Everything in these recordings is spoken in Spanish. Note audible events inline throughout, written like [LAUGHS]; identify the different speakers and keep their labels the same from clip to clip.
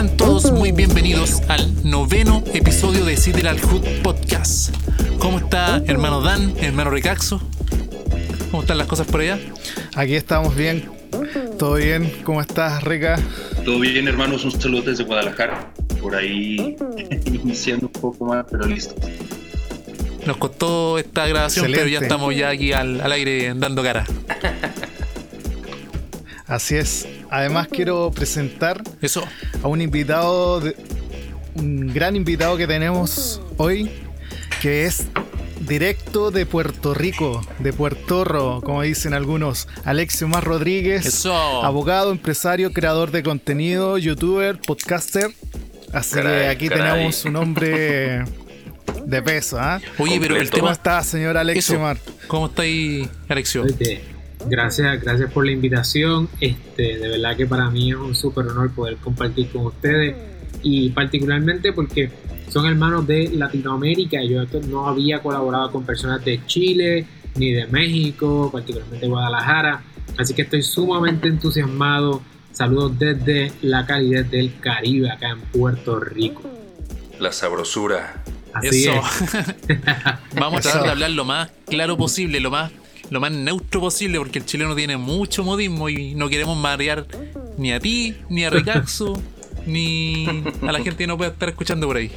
Speaker 1: Sean todos muy bienvenidos al noveno episodio de Sideral Hood Podcast. ¿Cómo está hermano Dan, hermano Ricaxo? ¿Cómo están las cosas por allá?
Speaker 2: Aquí estamos bien. ¿Todo bien? ¿Cómo estás, Rica?
Speaker 3: Todo bien, hermanos. Un saludo desde Guadalajara. Por ahí [LAUGHS] iniciando un poco más, pero listo.
Speaker 1: Nos costó esta grabación, pero ya estamos ya aquí al, al aire dando cara. [LAUGHS]
Speaker 2: Así es. Además quiero presentar
Speaker 1: Eso.
Speaker 2: a un invitado, de- un gran invitado que tenemos hoy, que es directo de Puerto Rico, de Puertorro, como dicen algunos. Alexio Mar Rodríguez,
Speaker 1: Eso.
Speaker 2: abogado, empresario, creador de contenido, youtuber, podcaster. Así que aquí
Speaker 3: caray.
Speaker 2: tenemos un hombre de peso, ¿ah?
Speaker 1: Oye, pero el
Speaker 3: Completo.
Speaker 2: ¿Cómo
Speaker 1: tema.
Speaker 2: está, señor Alexio. Mar?
Speaker 1: ¿Cómo está ahí, Alexio?
Speaker 4: Gracias, gracias por la invitación. Este, de verdad que para mí es un súper honor poder compartir con ustedes y particularmente porque son hermanos de Latinoamérica. Yo no había colaborado con personas de Chile ni de México, particularmente Guadalajara. Así que estoy sumamente entusiasmado. Saludos desde la calidez del Caribe, acá en Puerto Rico.
Speaker 3: La sabrosura.
Speaker 4: Así
Speaker 1: Eso.
Speaker 4: es. [LAUGHS]
Speaker 1: Vamos a tratar de hablar lo más claro posible, lo más, lo más neutro posible, porque el chileno tiene mucho modismo y no queremos marear ni a ti, ni a Ricaxo, [LAUGHS] ni a la gente que no pueda estar escuchando por ahí.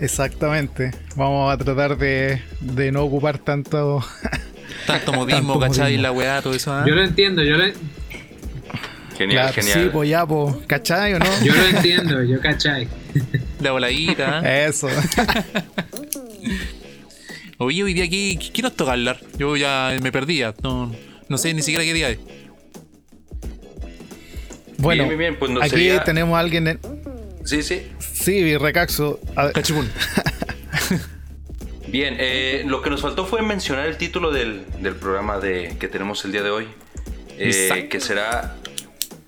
Speaker 2: Exactamente. Vamos a tratar de, de no ocupar tanto. [LAUGHS]
Speaker 1: Tanto modismo,
Speaker 2: Tanto
Speaker 1: ¿cachai?
Speaker 2: modismo.
Speaker 1: La weá, todo eso. ¿ah?
Speaker 4: Yo lo entiendo, yo lo,
Speaker 3: Genial,
Speaker 2: Claro,
Speaker 3: genial.
Speaker 2: Sí, pues ya, pues, ¿cachai o no?
Speaker 4: yo lo entiendo, yo cachai.
Speaker 1: La voladita. ¿ah?
Speaker 2: Eso. [LAUGHS]
Speaker 1: Oye, hoy día, ¿qué, qué nos toca hablar? Yo ya me perdía. No, no sé ni siquiera qué día es.
Speaker 2: Bueno,
Speaker 3: Bien, bien, pues no
Speaker 2: aquí
Speaker 3: sería-
Speaker 2: tenemos a alguien. en-
Speaker 3: Sí, sí.
Speaker 2: Sí, Recaxo.
Speaker 1: Cachipún. [LAUGHS]
Speaker 3: Bien, eh, lo que nos faltó fue mencionar el título del, del programa de, que tenemos el día de hoy. eh, que será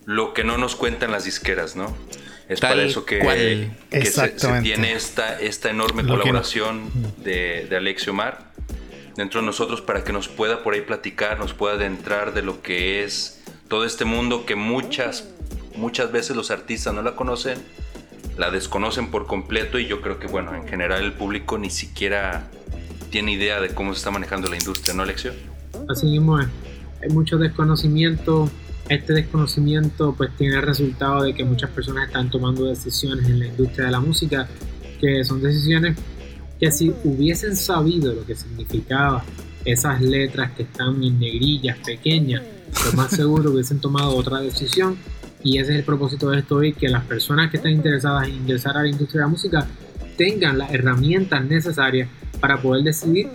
Speaker 3: Lo que no nos cuentan las disqueras, ¿no? Es
Speaker 1: Tal
Speaker 3: para eso que,
Speaker 1: cual.
Speaker 3: que se- se, tiene esta, esta enorme
Speaker 2: Lo que no-
Speaker 3: colaboración de, de Alexio Mar dentro de nosotros para que nos pueda por ahí platicar, nos pueda adentrar de lo que es todo este mundo que muchas, muchas veces los artistas no la conocen, la desconocen por completo y yo creo que, bueno, en general el público ni siquiera tiene idea de cómo se está manejando la industria, ¿no, Alexio?
Speaker 4: Así mismo. Hay mucho desconocimiento. Este desconocimiento pues tiene el resultado de que muchas personas están tomando decisiones en la industria de la música que son decisiones que si hubiesen sabido lo que significaba esas letras que están en negrillas pequeñas, lo más seguro hubiesen tomado otra decisión. Y ese es el propósito de esto hoy, que las personas que están interesadas en ingresar a la industria de la música tengan las herramientas necesarias para poder decidir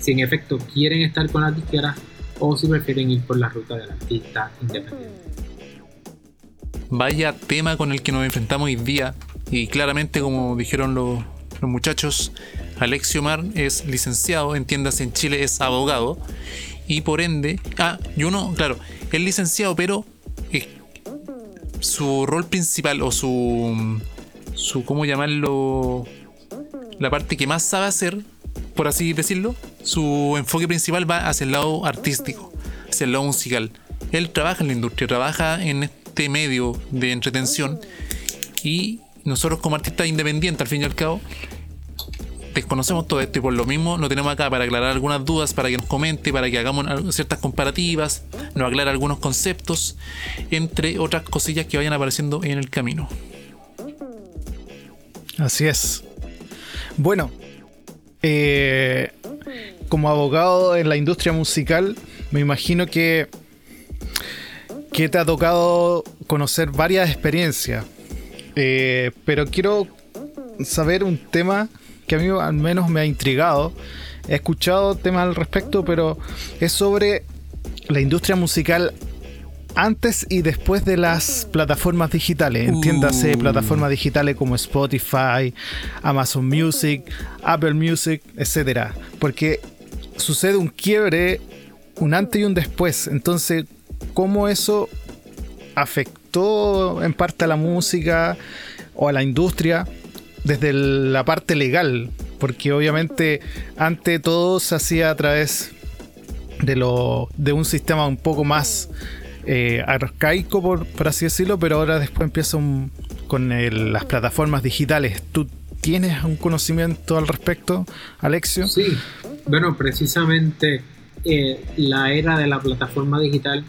Speaker 4: si en efecto quieren estar con las disqueras o si prefieren ir por la ruta del artista independiente.
Speaker 1: Vaya tema con el que nos enfrentamos hoy día. Y claramente, como dijeron los, los muchachos, Alexio Mar es licenciado, entiéndase en Chile, es abogado. Y por ende, ah, y uno, claro, es licenciado, pero su rol principal o su, su, ¿cómo llamarlo? La parte que más sabe hacer, por así decirlo, su enfoque principal va hacia el lado artístico, hacia el lado musical. Él trabaja en la industria, trabaja en este medio de entretención y nosotros como artistas independientes, al fin y al cabo, desconocemos todo esto y por lo mismo lo tenemos acá para aclarar algunas dudas, para que nos comente, para que hagamos ciertas comparativas, nos aclara algunos conceptos, entre otras cosillas que vayan apareciendo en el camino.
Speaker 2: Así es. Bueno, eh, como abogado en la industria musical, me imagino que, que te ha tocado conocer varias experiencias. Eh, pero quiero saber un tema que a mí al menos me ha intrigado. He escuchado temas al respecto, pero es sobre la industria musical antes y después de las plataformas digitales. Entiéndase,
Speaker 1: Uh.
Speaker 2: plataformas digitales como Spotify, Amazon Music, Apple Music, etcétera. Porque sucede un quiebre, un antes y un después. Entonces, ¿cómo eso afectó en parte a la música o a la industria desde el- la parte legal? Porque obviamente ante todo se hacía a través de, lo, de un sistema un poco más eh, arcaico, por, por así decirlo, pero ahora después empieza con las plataformas digitales. ¿Tú tienes un conocimiento al respecto, Alexio?
Speaker 4: Sí, bueno, precisamente eh, la era de la plataforma digital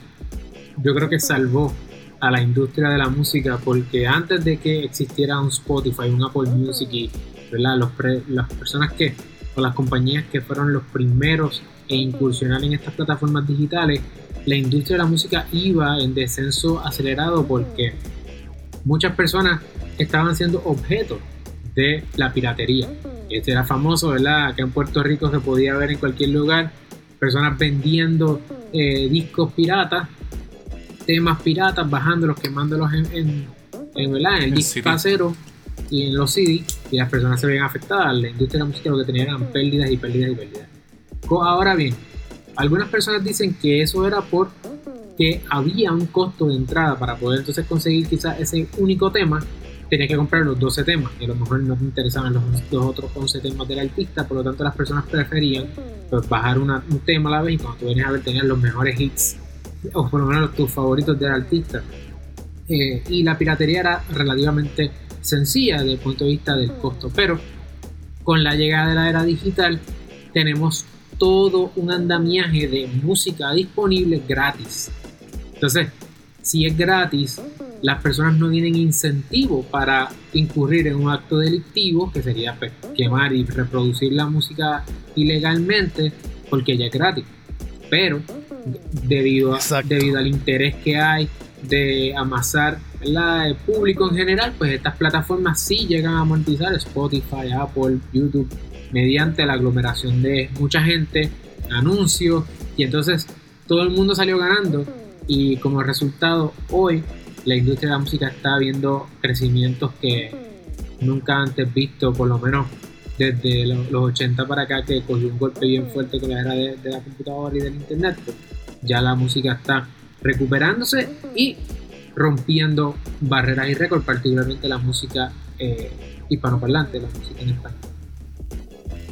Speaker 4: yo creo que salvó a la industria de la música porque antes de que existiera un Spotify, un Apple Music y Los las personas que o las compañías que fueron los primeros en incursionar en estas plataformas digitales, la industria de la música iba en descenso acelerado porque muchas personas estaban siendo objeto de la piratería. Este era famoso, ¿verdad? Acá en Puerto Rico se podía ver en cualquier lugar personas vendiendo eh, discos piratas, temas piratas, bajándolos, quemándolos en, en, en, el disco casero y en los CD y las personas se ven afectadas. La industria de la música lo que tenía eran pérdidas y pérdidas y pérdidas. Ahora bien, algunas personas dicen que eso era porque había un costo de entrada para poder entonces conseguir quizás ese único tema. Tenías que comprar los 12 temas y a lo mejor no te interesaban los, otros 11 temas del artista, por lo tanto las personas preferían pues, bajar un tema a la vez y cuando tú vienes a ver tenían los mejores hits o por lo menos tus favoritos del artista. Eh, y la piratería era relativamente sencilla desde el punto de vista del costo, pero con la llegada de la era digital tenemos todo un andamiaje de música disponible gratis. Entonces, si es gratis, las personas no tienen incentivo para incurrir en un acto delictivo, que sería pues, quemar y reproducir la música ilegalmente, porque ya es gratis. Pero debido, debido al interés que hay de amasar el público en general, pues estas plataformas sí llegan a monetizar Spotify, Apple, YouTube, mediante la aglomeración de mucha gente, anuncios, y entonces todo el mundo salió ganando y como resultado hoy la industria de la música está viendo crecimientos que nunca antes visto, por lo menos desde los 80 para acá que cogió un golpe bien fuerte con la era de, la computadora y del internet, pues ya la música está recuperándose y rompiendo barreras y récords, particularmente la música eh, hispanoparlante, la música en español.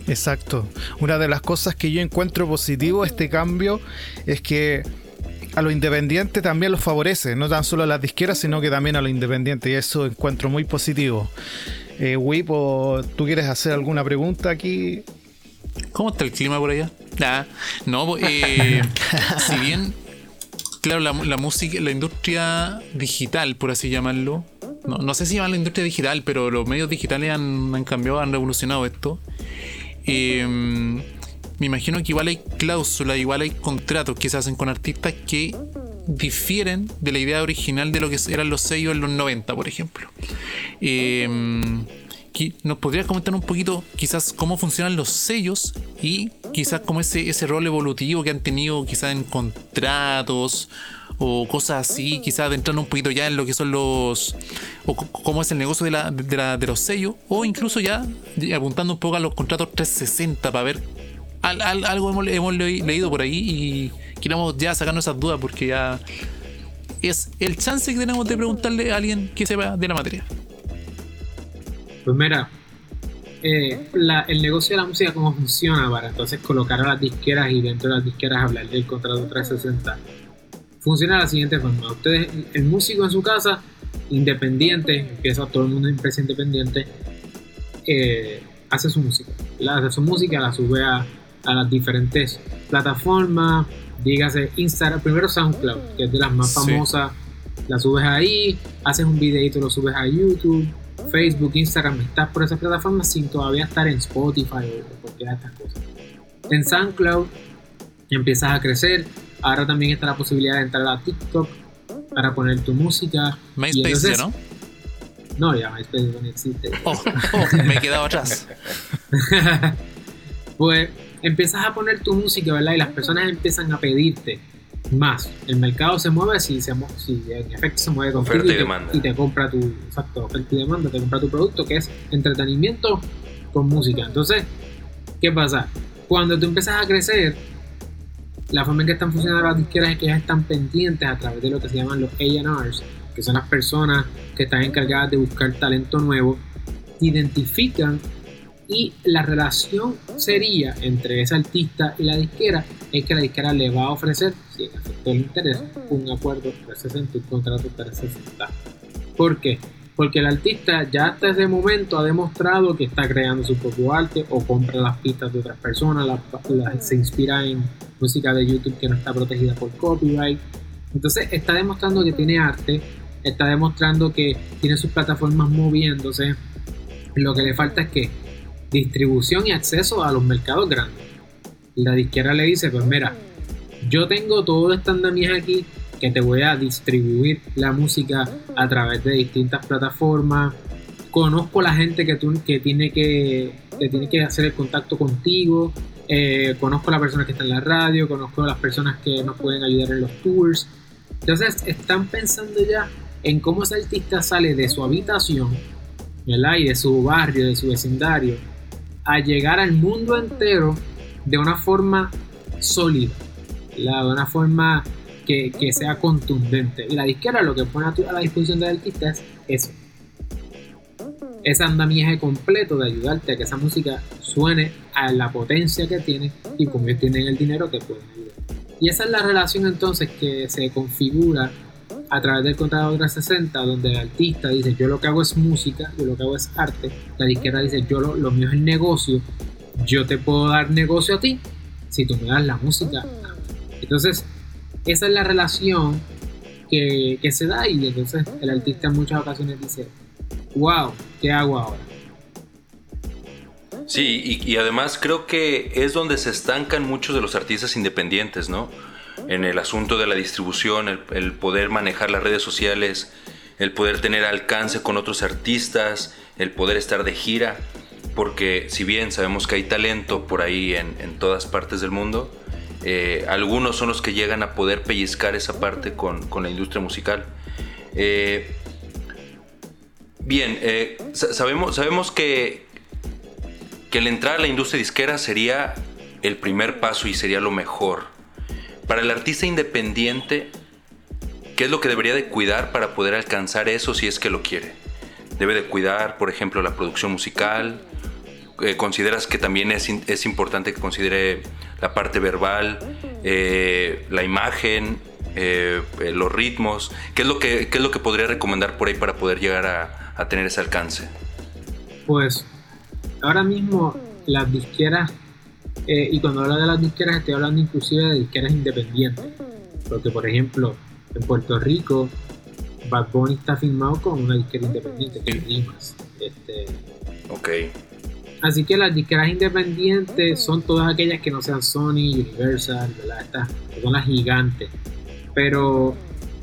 Speaker 2: Exacto. Una de las cosas que yo encuentro positivo este cambio es que a los independientes también los favorece, no tan solo a las disqueras, sino que también a los independientes, y eso encuentro muy positivo. Eh, Wipo, ¿tú quieres hacer alguna pregunta aquí?
Speaker 1: ¿Cómo está el clima por allá? Ah, no, eh, [LAUGHS] si bien, claro, la, música, la industria digital, por así llamarlo, no, sé si llaman la industria digital, pero los medios digitales han, cambiado, han revolucionado esto. Eh, me imagino que igual hay cláusulas, igual hay contratos que se hacen con artistas que difieren de la idea original de lo que eran los sellos en los 90, por ejemplo. Eh, ¿Nos podrías comentar un poquito quizás cómo funcionan los sellos y quizás cómo ese, ese rol evolutivo que han tenido quizás en contratos o cosas así, quizás adentrando un poquito ya en lo que son los... o cómo es el negocio de, la, de, los sellos o incluso ya apuntando un poco a los contratos 360 para ver algo hemos, hemos leído por ahí y queremos ya sacarnos esas dudas porque ya es el chance que tenemos de preguntarle a alguien que sepa de la materia.
Speaker 4: Pues mira, eh, el negocio de la música, cómo funciona para entonces colocar a las disqueras y dentro de las disqueras hablar del contrato 360. Funciona de la siguiente forma: ustedes, el músico en su casa, independiente, empieza todo el mundo empresa independiente, eh, hace su música. La, hace su música, la sube a, las diferentes plataformas, dígase Instagram, primero SoundCloud, que es de las más famosas, la subes ahí, haces un videito, lo subes a YouTube Facebook, Instagram, estás por esas plataformas sin todavía estar en Spotify o cualquiera de estas cosas. En SoundCloud empiezas a crecer. Ahora también está la posibilidad de entrar a TikTok para poner tu música.
Speaker 1: MySpace, ¿no?
Speaker 4: No, ya MySpace no existe. [LAUGHS]
Speaker 1: Oh, oh, me he quedado atrás. [LAUGHS]
Speaker 4: pues empiezas a poner tu música, ¿verdad? Y las personas empiezan a pedirte más. El mercado se mueve si, se, si en efecto se mueve con
Speaker 3: oferta y, demanda.
Speaker 4: y te compra tu exacto, oferta y demanda, te compra tu producto que es entretenimiento con música. Entonces, ¿qué pasa? Cuando tú empiezas a crecer, la forma en que están funcionando las disqueras es que ellas están pendientes a través de lo que se llaman los A&Rs, que son las personas que están encargadas de buscar talento nuevo, identifican y la relación sería entre ese artista y la disquera es que la disquera le va a ofrecer, si en efecto le interesa, un acuerdo 360, un contrato 360. ¿Por qué? Porque el artista ya hasta ese momento ha demostrado que está creando su propio arte o compra las pistas de otras personas, se inspira en música de YouTube que no está protegida por copyright. Entonces está demostrando que tiene arte, está demostrando que tiene sus plataformas moviéndose. Lo que le falta es que distribución y acceso a los mercados grandes. La disquera le dice, pues mira, yo tengo todo este andamiaje aquí que te voy a distribuir la música a través de distintas plataformas. Conozco la gente que, tú, que, tiene que, que tiene que hacer el contacto contigo. Eh, conozco a las personas que están en la radio, conozco a las personas que nos pueden ayudar en los tours. Entonces están pensando ya en cómo ese artista sale de su habitación, ¿verdad? Y de su barrio, de su vecindario, a llegar al mundo entero de una forma sólida, de una forma que, sea contundente. Y la disquera lo que pone a, la disposición del artista es eso. Ese andamiaje completo de ayudarte a que esa música suene a la potencia que tiene y como ellos tienen el dinero que pueden ayudar. Y esa es la relación entonces que se configura a través del contrato 360, donde el artista dice yo lo que hago es música, yo lo que hago es arte, la disquera dice yo lo, lo mío es el negocio, yo te puedo dar negocio a ti si tú me das la música. Entonces, esa es la relación que, se da y entonces el artista en muchas ocasiones dice, wow, ¿qué hago ahora?
Speaker 3: Sí, y, además creo que es donde se estancan muchos de los artistas independientes, ¿no? En el asunto de la distribución, el, poder manejar las redes sociales, el poder tener alcance con otros artistas, el poder estar de gira, porque si bien sabemos que hay talento por ahí en, en todas partes del mundo, eh, algunos son los que llegan a poder pellizcar esa parte con, la industria musical. Eh, bien, eh, sabemos, sabemos que, que el entrar a la industria disquera sería el primer paso y sería lo mejor. Para el artista independiente, ¿qué es lo que debería de cuidar para poder alcanzar eso si es que lo quiere? Debe de cuidar, por ejemplo, la producción musical. ¿Consideras que también es, es importante que considere la parte verbal, eh, la imagen, eh, eh, los ritmos. ¿Qué es, lo que, es lo que podría recomendar por ahí para poder llegar a, tener ese alcance?
Speaker 4: Pues ahora mismo las disqueras, y cuando hablo de las disqueras estoy hablando inclusive de disqueras independientes, porque por ejemplo en Puerto Rico Bad Bunny está firmado con una disquera independiente que es Rimas. Este,
Speaker 3: ok
Speaker 4: Así que las disqueras independientes son todas aquellas que no sean Sony, Universal, ¿verdad? Estas son las gigantes. Pero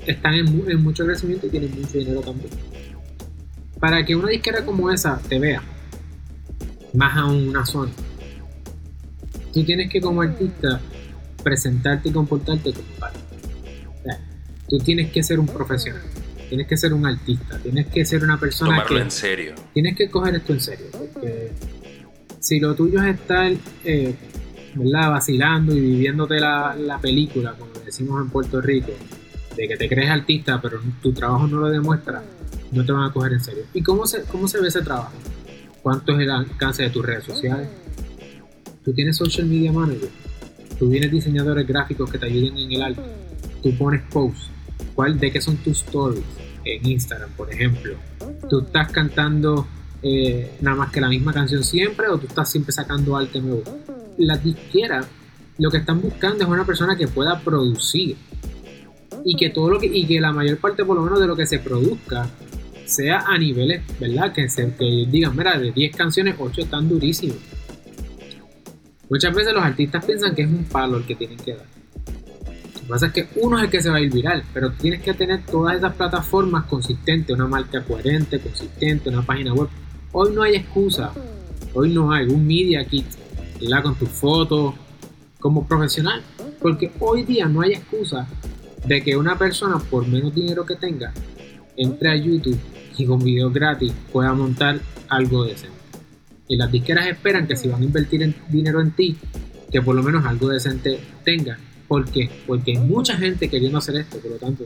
Speaker 4: están en, mucho crecimiento y tienen mucho dinero también. Para que una disquera como esa te vea, más aún una Sony, tú tienes que como artista presentarte y comportarte como tal. tú tienes que ser un profesional, tienes que ser un artista, tienes que ser una persona
Speaker 3: Tomarlo en serio.
Speaker 4: Tienes que coger esto en serio, porque si lo tuyo es estar eh, vacilando y viviéndote la, la, película, como decimos en Puerto Rico, de que te crees artista, pero tu trabajo no lo demuestra, no te van a coger en serio. ¿Y cómo se, cómo se ve ese trabajo? ¿Cuánto es el alcance de tus redes sociales? Tú tienes social media manager, tú tienes diseñadores gráficos que te ayuden en el arte, tú pones posts, ¿cuál de qué son tus stories? En Instagram, por ejemplo. Tú estás cantando eh, nada más que la misma canción siempre o tú estás siempre sacando arte nuevo. Las disqueras lo que están buscando es una persona que pueda producir y que todo lo que y que la mayor parte por lo menos de lo que se produzca sea a niveles, ¿verdad? Que, se, que digan, mira, de 10 canciones, 8 están durísimos. Muchas veces los artistas piensan que es un palo el que tienen que dar. Lo que pasa es que uno es el que se va a ir viral, pero tienes que tener todas esas plataformas consistentes, una marca coherente, consistente, una página web Hoy no hay excusa. Hoy no hay un media kit, ¿verdad? Con tus fotos como profesional. Porque hoy día no hay excusa de que una persona, por menos dinero que tenga, entre a YouTube y con videos gratis pueda montar algo decente. Y las disqueras esperan que si van a invertir dinero en ti, que por lo menos algo decente tenga. ¿Por qué? Porque hay mucha gente queriendo hacer esto, por lo tanto,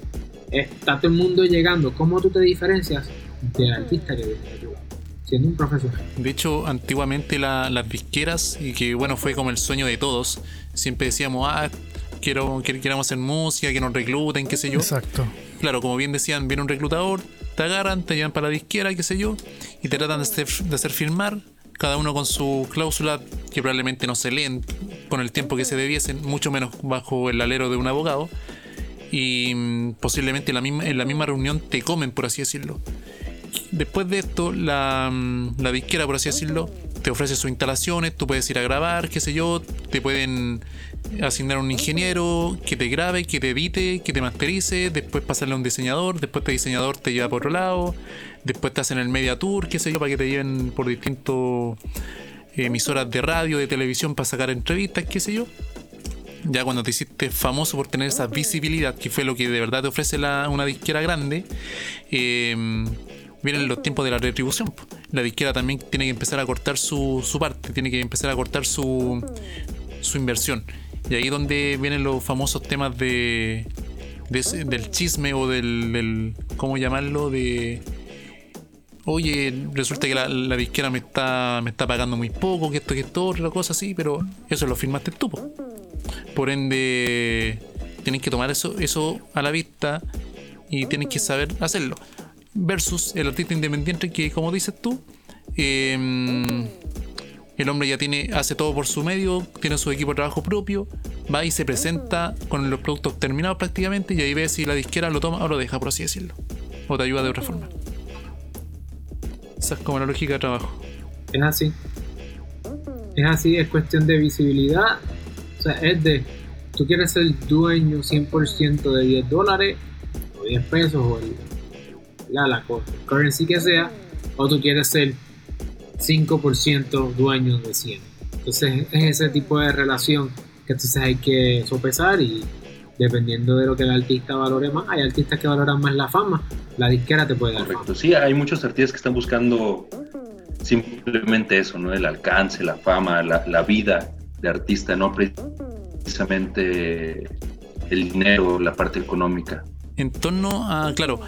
Speaker 4: está todo el mundo llegando. ¿Cómo tú te diferencias del artista que viene de siendo un profesional.
Speaker 1: De hecho, antiguamente las disqueras, y que bueno, fue como el sueño de todos, siempre decíamos, ah, quiero, queremos hacer música, que nos recluten, qué sé yo.
Speaker 2: Exacto.
Speaker 1: Claro, como bien decían, viene un reclutador, te agarran, te llevan para la disquera, qué sé yo, y te tratan de hacer, de hacer firmar, cada uno con su cláusula que probablemente no se leen con el tiempo que se debiesen, mucho menos bajo el alero de un abogado, y mm, posiblemente en la misma, en la misma reunión te comen, por así decirlo. Después de esto, la, mm, la disquera, por así decirlo, te ofrece sus instalaciones, tú puedes ir a grabar, qué sé yo, te pueden asignar un ingeniero que te grabe, que te edite, que te masterice, después pasarle a un diseñador, después este diseñador te lleva por otro lado, después te hacen el media tour, qué sé yo, para que te lleven por distintos emisoras de radio, de televisión para sacar entrevistas, qué sé yo. Ya cuando te hiciste famoso por tener esa visibilidad, que fue lo que de verdad te ofrece la, una disquera grande, eh, vienen los tiempos de la retribución. La disquera también tiene que empezar a cortar su, su parte, tiene que empezar a cortar su, su inversión. Y ahí donde vienen los famosos temas de, del chisme o del, del, ¿cómo llamarlo? De, oye, resulta que la, la, disquera me está, me está pagando muy poco, que esto, que esto, otra cosa así, pero eso lo firmaste tú. Por ende, tienes que tomar eso, eso a la vista y tienes que saber hacerlo versus el artista independiente que, como dices tú, eh, el hombre ya tiene, hace todo por su medio, tiene su equipo de trabajo propio, va y se presenta con los productos terminados prácticamente y ahí ve si la disquera lo toma o lo deja, por así decirlo. O te ayuda de otra forma. Esa es como la lógica de trabajo.
Speaker 4: Es así. Es así, es cuestión de visibilidad. O sea, es de, tú quieres ser dueño 100% de 10 dólares o 10 pesos o el la, la currency que sea, o tú quieres ser 5% dueño de 100. Entonces es ese tipo de relación que entonces hay que sopesar y dependiendo de lo que el artista valore más, hay artistas que valoran más la fama, la disquera te puede dar.
Speaker 3: Correcto, sí, hay muchos artistas que están buscando simplemente eso, ¿no? El alcance, la fama, la, la vida de artista, no precisamente el dinero, la parte económica.
Speaker 1: En torno a, claro,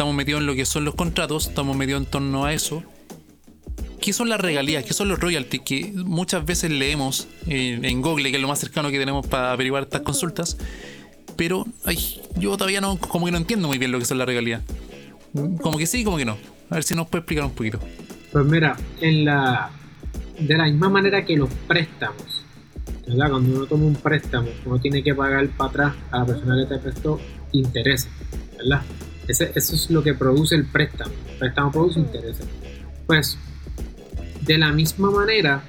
Speaker 1: estamos metidos en lo que son los contratos, estamos metidos en torno a eso. ¿Qué son las regalías? ¿Qué son los royalties? Que muchas veces leemos en, Google, que es lo más cercano que tenemos para averiguar estas consultas. Pero ay, yo todavía no, como que no entiendo muy bien lo que son las regalías. Como que sí, como que no. A ver si nos puede explicar un poquito.
Speaker 4: Pues mira, en la de la misma manera que los préstamos, ¿verdad? Cuando uno toma un préstamo, uno tiene que pagar para atrás a la persona que te prestó intereses, ¿verdad? Eso es lo que produce el préstamo. El préstamo produce intereses. Pues, de la misma manera,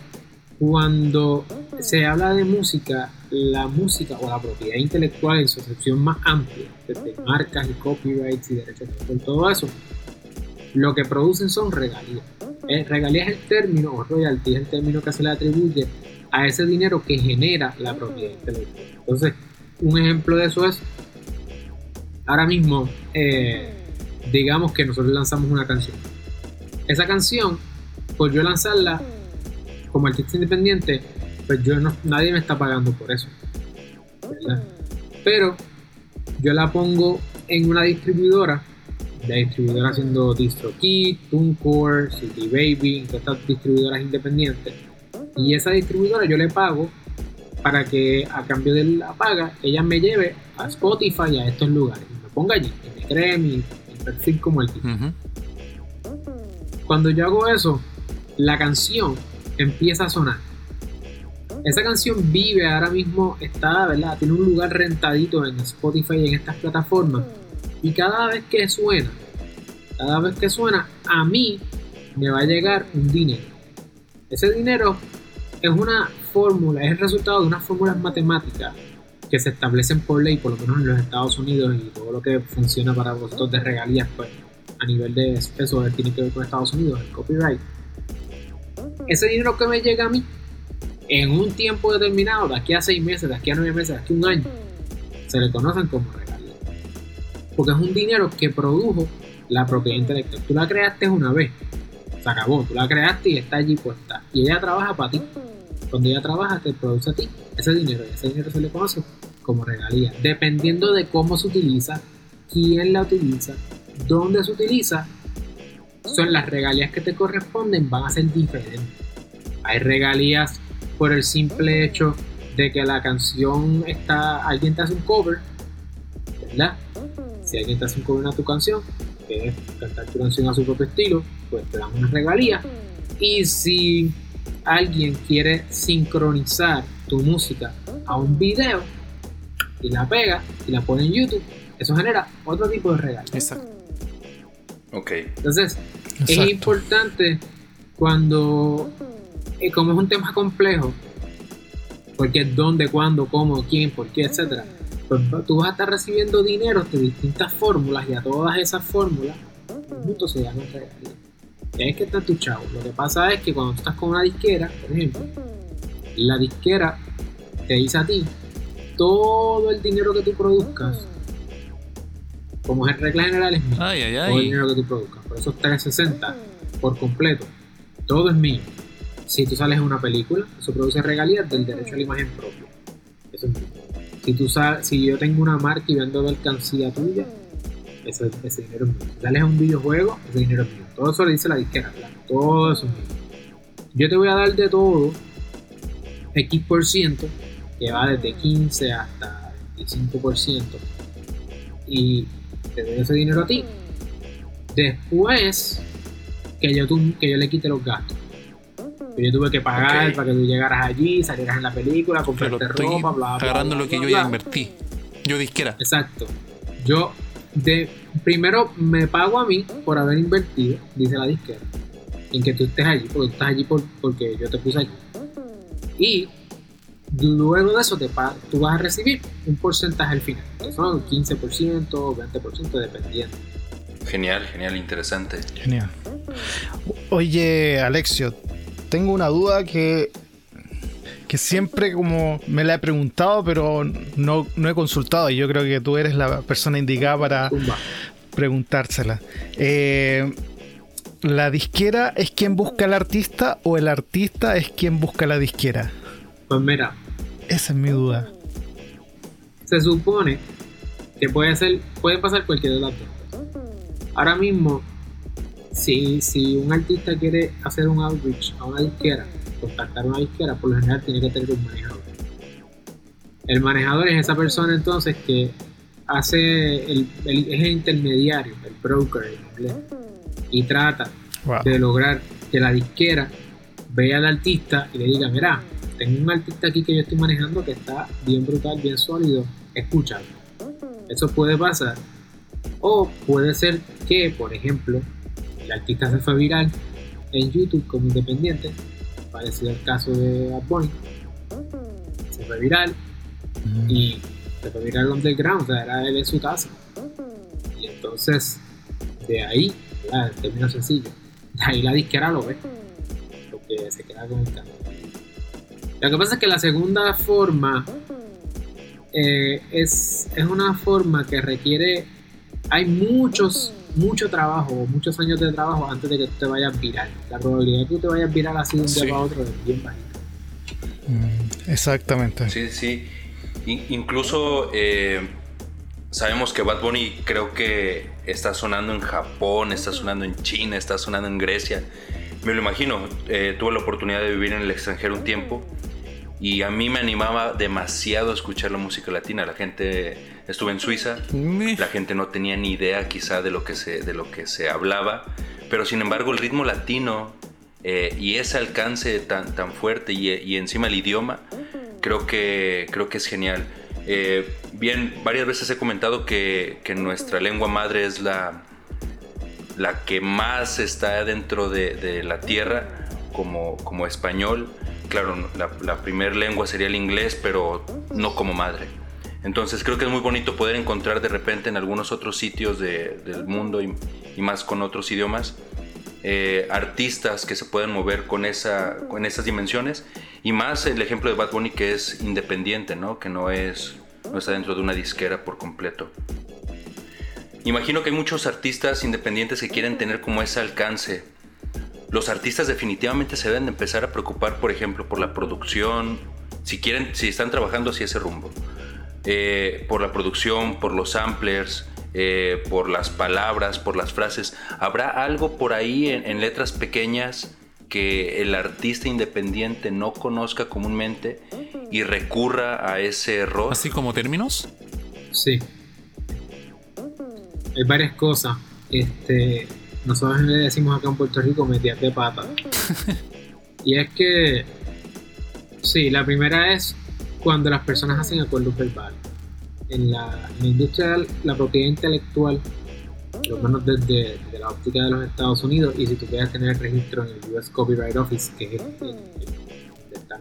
Speaker 4: cuando se habla de música, la música o la propiedad intelectual en su excepción más amplia, desde marcas y copyrights y derechos de todo eso, lo que producen son regalías. Eh, regalías es el término, o royalty es el término que se le atribuye a ese dinero que genera la propiedad intelectual. Entonces, un ejemplo de eso es ahora mismo, eh, digamos que nosotros lanzamos una canción. Esa canción, por yo lanzarla como artista independiente, pues yo no, nadie me está pagando por eso. Pero yo la pongo en una distribuidora, la distribuidora haciendo DistroKid, TuneCore, City Baby, estas distribuidoras independientes. Y esa distribuidora yo le pago para que a cambio de la paga ella me lleve a Spotify a estos lugares ponga allí, que me cree mi, perfil como el tipo. Cuando yo hago eso, la canción empieza a sonar. Esa canción vive ahora mismo, está, ¿verdad? Tiene un lugar rentadito en Spotify y en estas plataformas. Y cada vez que suena, cada vez que suena, a mí me va a llegar un dinero. Ese dinero es una fórmula, es el resultado de unas fórmulas matemáticas que se establecen por ley, por lo menos en los Estados Unidos, y todo lo que funciona para vosotros de regalías, pues a nivel de peso tiene que ver con Estados Unidos, el copyright. Ese dinero que me llega a mí en un tiempo determinado, de aquí a seis meses, de aquí a nueve meses, de aquí a un año, se le conocen como regalías. Porque es un dinero que produjo la propiedad intelectual. Tú la creaste una vez, se acabó, tú la creaste y está allí puesta. Y ella trabaja para ti. Cuando ella trabaja, te produce a ti ese dinero. Y ese dinero se le conoce como regalía. Dependiendo de cómo se utiliza, quién la utiliza, dónde se utiliza, son las regalías que te corresponden van a ser diferentes. Hay regalías por el simple hecho de que la canción está, alguien te hace un cover, ¿verdad? Si alguien te hace un cover a tu canción, que es cantar tu canción a su propio estilo, pues te dan una regalía. Y si alguien quiere sincronizar tu música a un video y la pega y la pone en YouTube, eso genera otro tipo de regalía.
Speaker 1: Exacto.
Speaker 3: Ok.
Speaker 4: Entonces,
Speaker 2: Exacto.
Speaker 4: es importante cuando, eh, como es un tema complejo, porque es dónde, cuándo, cómo, quién, por qué, etcétera, pues tú vas a estar recibiendo dinero de distintas fórmulas y a todas esas fórmulas, juntos se llaman regalías. Y ahí es que está tu chavo. Lo que pasa es que cuando estás con una disquera, por ejemplo, la disquera te dice a ti todo el dinero que tú produzcas, como es regla general, es mío
Speaker 1: Ay, ay,
Speaker 4: todo el dinero que tú produzcas. Por esos 360 por completo, todo es mío. Si tú sales en una película, eso produce regalías del derecho a la imagen propia. Eso es mío. Si, tú sa- si yo tengo una marca y vendo mercancía tuya, ese, ese dinero es mío. Si sales en un videojuego, ese dinero es mío. Todo eso le dice la disquera, claro. Todo eso es mío. Yo te voy a dar de todo X por ciento, que va desde 15 hasta 25%, y te doy ese dinero a ti. Después que yo, tu- que yo le quite los gastos. Que yo tuve que pagar para que tú llegaras allí, salieras en la película, comprarte ropa, bla, bla,
Speaker 1: agarrando
Speaker 4: bla,
Speaker 1: lo que
Speaker 4: bla,
Speaker 1: yo ya invertí. Yo disquera.
Speaker 4: Exacto. Yo de primero me pago a mí por haber invertido, dice la disquera, en que tú estés allí, porque tú estás allí por- porque yo te puse allí. Y luego de eso te pa- tú vas a recibir un porcentaje al final, que son 15%, 20%, dependiendo.
Speaker 3: Genial, genial, interesante.
Speaker 2: Genial. Oye, Alexio, tengo una duda que, que siempre como me la he preguntado, pero no, no he consultado y yo creo que tú eres la persona indicada para preguntársela. Eh, ¿La disquera es quien busca al artista o el artista es quien busca la disquera?
Speaker 4: Pues mira,
Speaker 2: Esa es mi duda.
Speaker 4: se supone que puede ser, puede pasar cualquier de las dos. Ahora mismo, si, si un artista quiere hacer un outreach a una disquera, contactar una disquera, por lo general tiene que tener un manejador. El manejador es esa persona entonces que hace el, el- es el intermediario, el broker en inglés, y trata
Speaker 2: Wow.
Speaker 4: de lograr que la disquera vea al artista y le diga, mira, tengo un artista aquí que yo estoy manejando que está bien brutal, bien sólido, escúchalo. Eso puede pasar. O puede ser que, por ejemplo, el artista se fue viral en YouTube como independiente, parecido al caso de Bad Bunny. Se fue viral y se fue viral underground, o sea, era él en su casa. Y entonces, de ahí, ¿verdad? en términos sencillos, de ahí la disquera lo ve, porque se queda con el canto. Lo que pasa es que la segunda forma eh, es, es una forma que requiere, hay muchos, mucho trabajo, muchos años de trabajo antes de que tú te vayas viral. La probabilidad de que tú te vayas viral así de un día
Speaker 1: Sí.
Speaker 4: para otro es bien bajita.
Speaker 2: Mm, Exactamente.
Speaker 3: Sí, sí. In- incluso eh, sabemos que Bad Bunny creo que está sonando en Japón, está sonando en China, está sonando en Grecia. Me lo imagino. eh, tuve la oportunidad de vivir en el extranjero un tiempo y a mí me animaba demasiado a escuchar la música latina. La gente estuve en Suiza,
Speaker 1: Me-
Speaker 3: la gente no tenía ni idea quizá de lo que se, de lo que se hablaba, pero sin embargo el ritmo latino eh, y ese alcance tan, tan fuerte y, y encima el idioma, creo que, creo que es genial. Eh, bien, varias veces he comentado que, que nuestra lengua madre es la, la que más está dentro de, de la tierra como, como español. Claro, la, la primera lengua sería el inglés, pero no como madre. Entonces creo que es muy bonito poder encontrar de repente en algunos otros sitios de- del mundo y, y más con otros idiomas eh, artistas que se pueden mover con, esa, con esas dimensiones y más el ejemplo de Bad Bunny que es independiente, ¿no? que no, es, no está dentro de una disquera por completo. Imagino que hay muchos artistas independientes que quieren tener como ese alcance. Los artistas definitivamente se deben de empezar a preocupar, por ejemplo, por la producción, si quieren, si están trabajando hacia ese rumbo, Eh, por la producción, por los samplers, eh, por las palabras, por las frases. ¿Habrá algo por ahí en, en letras pequeñas que el artista independiente no conozca comúnmente y recurra a ese error?
Speaker 1: Así como términos.
Speaker 4: Sí. Hay varias cosas. este, nosotros le decimos acá en Puerto Rico metías de pata. [LAUGHS] y es que, sí, la primera es cuando las personas hacen acuerdos verbales. En la, en la industria de la propiedad intelectual, por lo menos desde, desde la óptica de los Estados Unidos, y si tú quieres tener el registro en el US Copyright Office, que es el,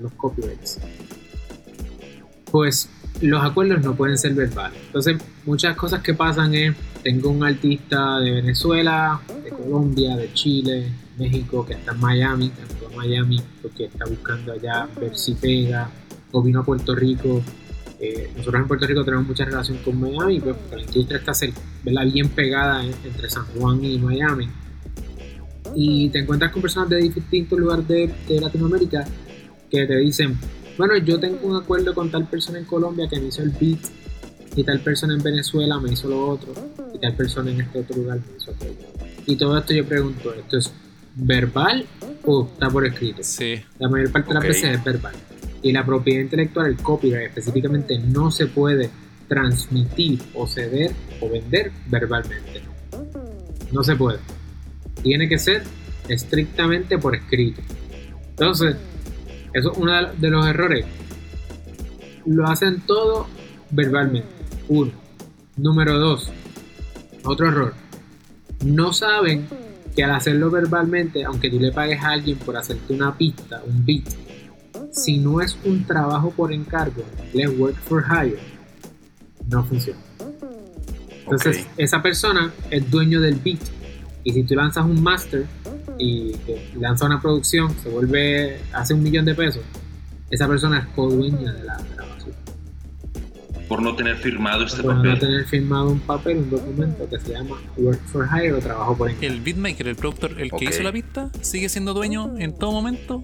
Speaker 4: los copyrights, pues los acuerdos no pueden ser verbales. Entonces, muchas cosas que pasan es, tengo un artista de Venezuela, de Colombia, de Chile, México, que está en Miami, que entró a Miami porque está buscando allá ver si pega, o vino a Puerto Rico. Eh, nosotros en Puerto Rico tenemos mucha relación con Miami, pues, porque la industria está cer- ¿verdad? bien pegada en- entre San Juan y Miami. Y te encuentras con personas de distintos lugares de Latinoamérica que te dicen, bueno, yo tengo un acuerdo con tal persona en Colombia que me hizo el beat, y tal persona en Venezuela me hizo lo otro, y tal persona en este otro lugar me hizo aquello. Y todo esto yo pregunto, ¿esto es verbal o está por escrito?
Speaker 1: Sí.
Speaker 4: La mayor parte de las veces es verbal. Y la propiedad intelectual, el copyright específicamente, no se puede transmitir o ceder o vender verbalmente. No se puede. Tiene que ser estrictamente por escrito. Entonces, eso es uno de- los errores. Lo hacen todo verbalmente. Uno. Número dos. Otro error. No saben que al hacerlo verbalmente, aunque tú le pagues a alguien por hacerte una pista, un beat, si no es un trabajo por encargo, le work for hire, no funciona. Entonces, esa persona es dueño del beat. Y si tú lanzas un master y que lanza una producción, se vuelve, hace un millón de pesos, esa persona es co-dueña de la grabación.
Speaker 3: Por no tener firmado este
Speaker 4: Por no
Speaker 3: papel.
Speaker 4: tener firmado un papel, un documento que se llama work for hire o trabajo por encargo.
Speaker 1: El beatmaker, el productor, el que
Speaker 3: Ok.
Speaker 1: hizo la pista, sigue siendo dueño en todo momento.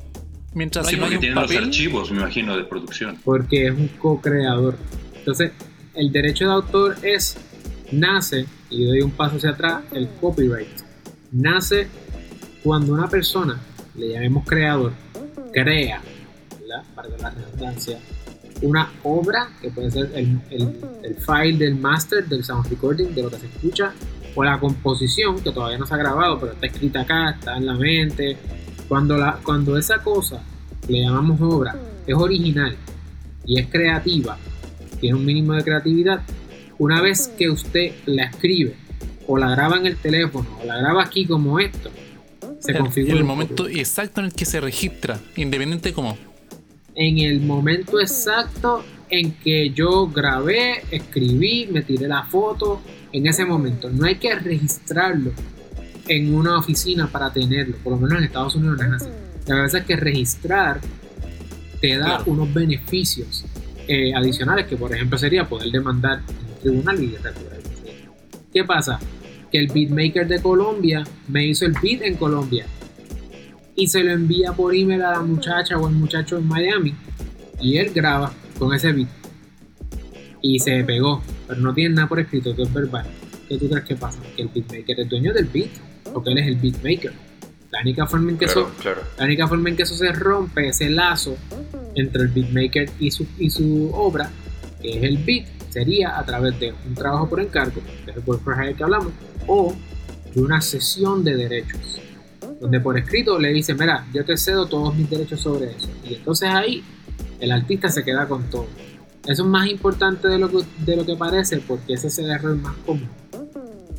Speaker 1: Mientras
Speaker 3: Sí,
Speaker 1: no
Speaker 3: porque tienen los
Speaker 1: papel.
Speaker 3: archivos, me imagino, de producción.
Speaker 4: porque es un co-creador. Entonces, el derecho de autor es, nace, y doy un paso hacia atrás, el copyright. Nace cuando una persona, le llamemos creador, crea, ¿verdad? para la redundancia, una obra que puede ser el, el- el file del master, del sound recording, de lo que se escucha, o la composición, que todavía no se ha grabado, pero está escrita acá, está en la mente. Cuando, la, cuando esa cosa, le llamamos obra, es original y es creativa, tiene un mínimo de creatividad, una vez que usted la escribe o la graba en el teléfono o la graba aquí como esto, se
Speaker 1: El,
Speaker 4: configura.
Speaker 1: el momento exacto en el que se registra, independiente de cómo.
Speaker 4: En el momento exacto en que yo grabé, escribí, me tiré la foto, en ese momento. No hay que registrarlo en una oficina para tenerlo, por lo menos en Estados Unidos no es así. La verdad es que registrar te da
Speaker 1: Claro.
Speaker 4: unos beneficios eh, adicionales, que por ejemplo sería poder demandar en un tribunal y recuperar. ¿Qué pasa? Que el beatmaker de Colombia me hizo el beat en Colombia y se lo envía por email a la muchacha o al muchacho en Miami y él graba con ese beat y se pegó, pero no tiene nada por escrito, todo es verbal. ¿Qué tú crees que pasa? Que el beatmaker es dueño del beat, porque él es el beatmaker. La única forma en que
Speaker 3: Claro,
Speaker 4: eso
Speaker 3: claro.
Speaker 4: la única forma en que eso se rompe, ese lazo entre el beatmaker y su, y su obra, que es el beat, sería a través de un trabajo por encargo, que es el work for hire que hablamos, o de una sesión de derechos, donde por escrito le dice, mira, yo te cedo todos mis derechos sobre eso. Y entonces ahí el artista se queda con todo. Eso es más importante de lo que, de lo que parece, porque ese es el error más común.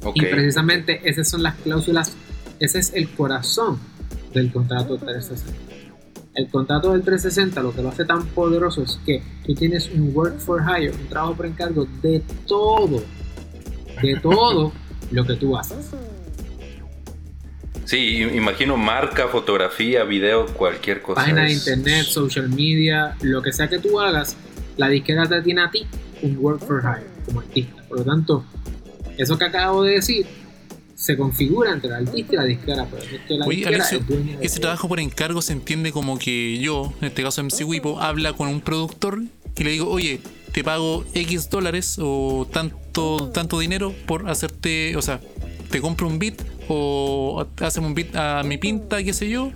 Speaker 3: Ok.
Speaker 4: Y precisamente esas son las cláusulas, ese es el corazón del contrato del 360. El contrato del 360 lo que lo hace tan poderoso es que tú tienes un work for hire, un trabajo por encargo de todo, de [LAUGHS] todo lo que tú haces.
Speaker 3: Sí, imagino marca, fotografía, video, cualquier cosa.
Speaker 4: Página de internet, social media, lo que sea que tú hagas, la disquera te tiene a ti un work for hire como artista. Por lo tanto, eso que acabo de decir se configura entre el artista y la disquera, pero es que la
Speaker 1: Oye,
Speaker 4: disquera
Speaker 1: Alexio,
Speaker 4: es dueña de
Speaker 1: ese trabajo por encargo se entiende como que yo, en este caso MC Wipo, habla con un productor y le digo, oye, te pago X dólares o tanto, tanto dinero por hacerte, o sea, te compro un beat o hacemos un beat a mi pinta, qué sé yo,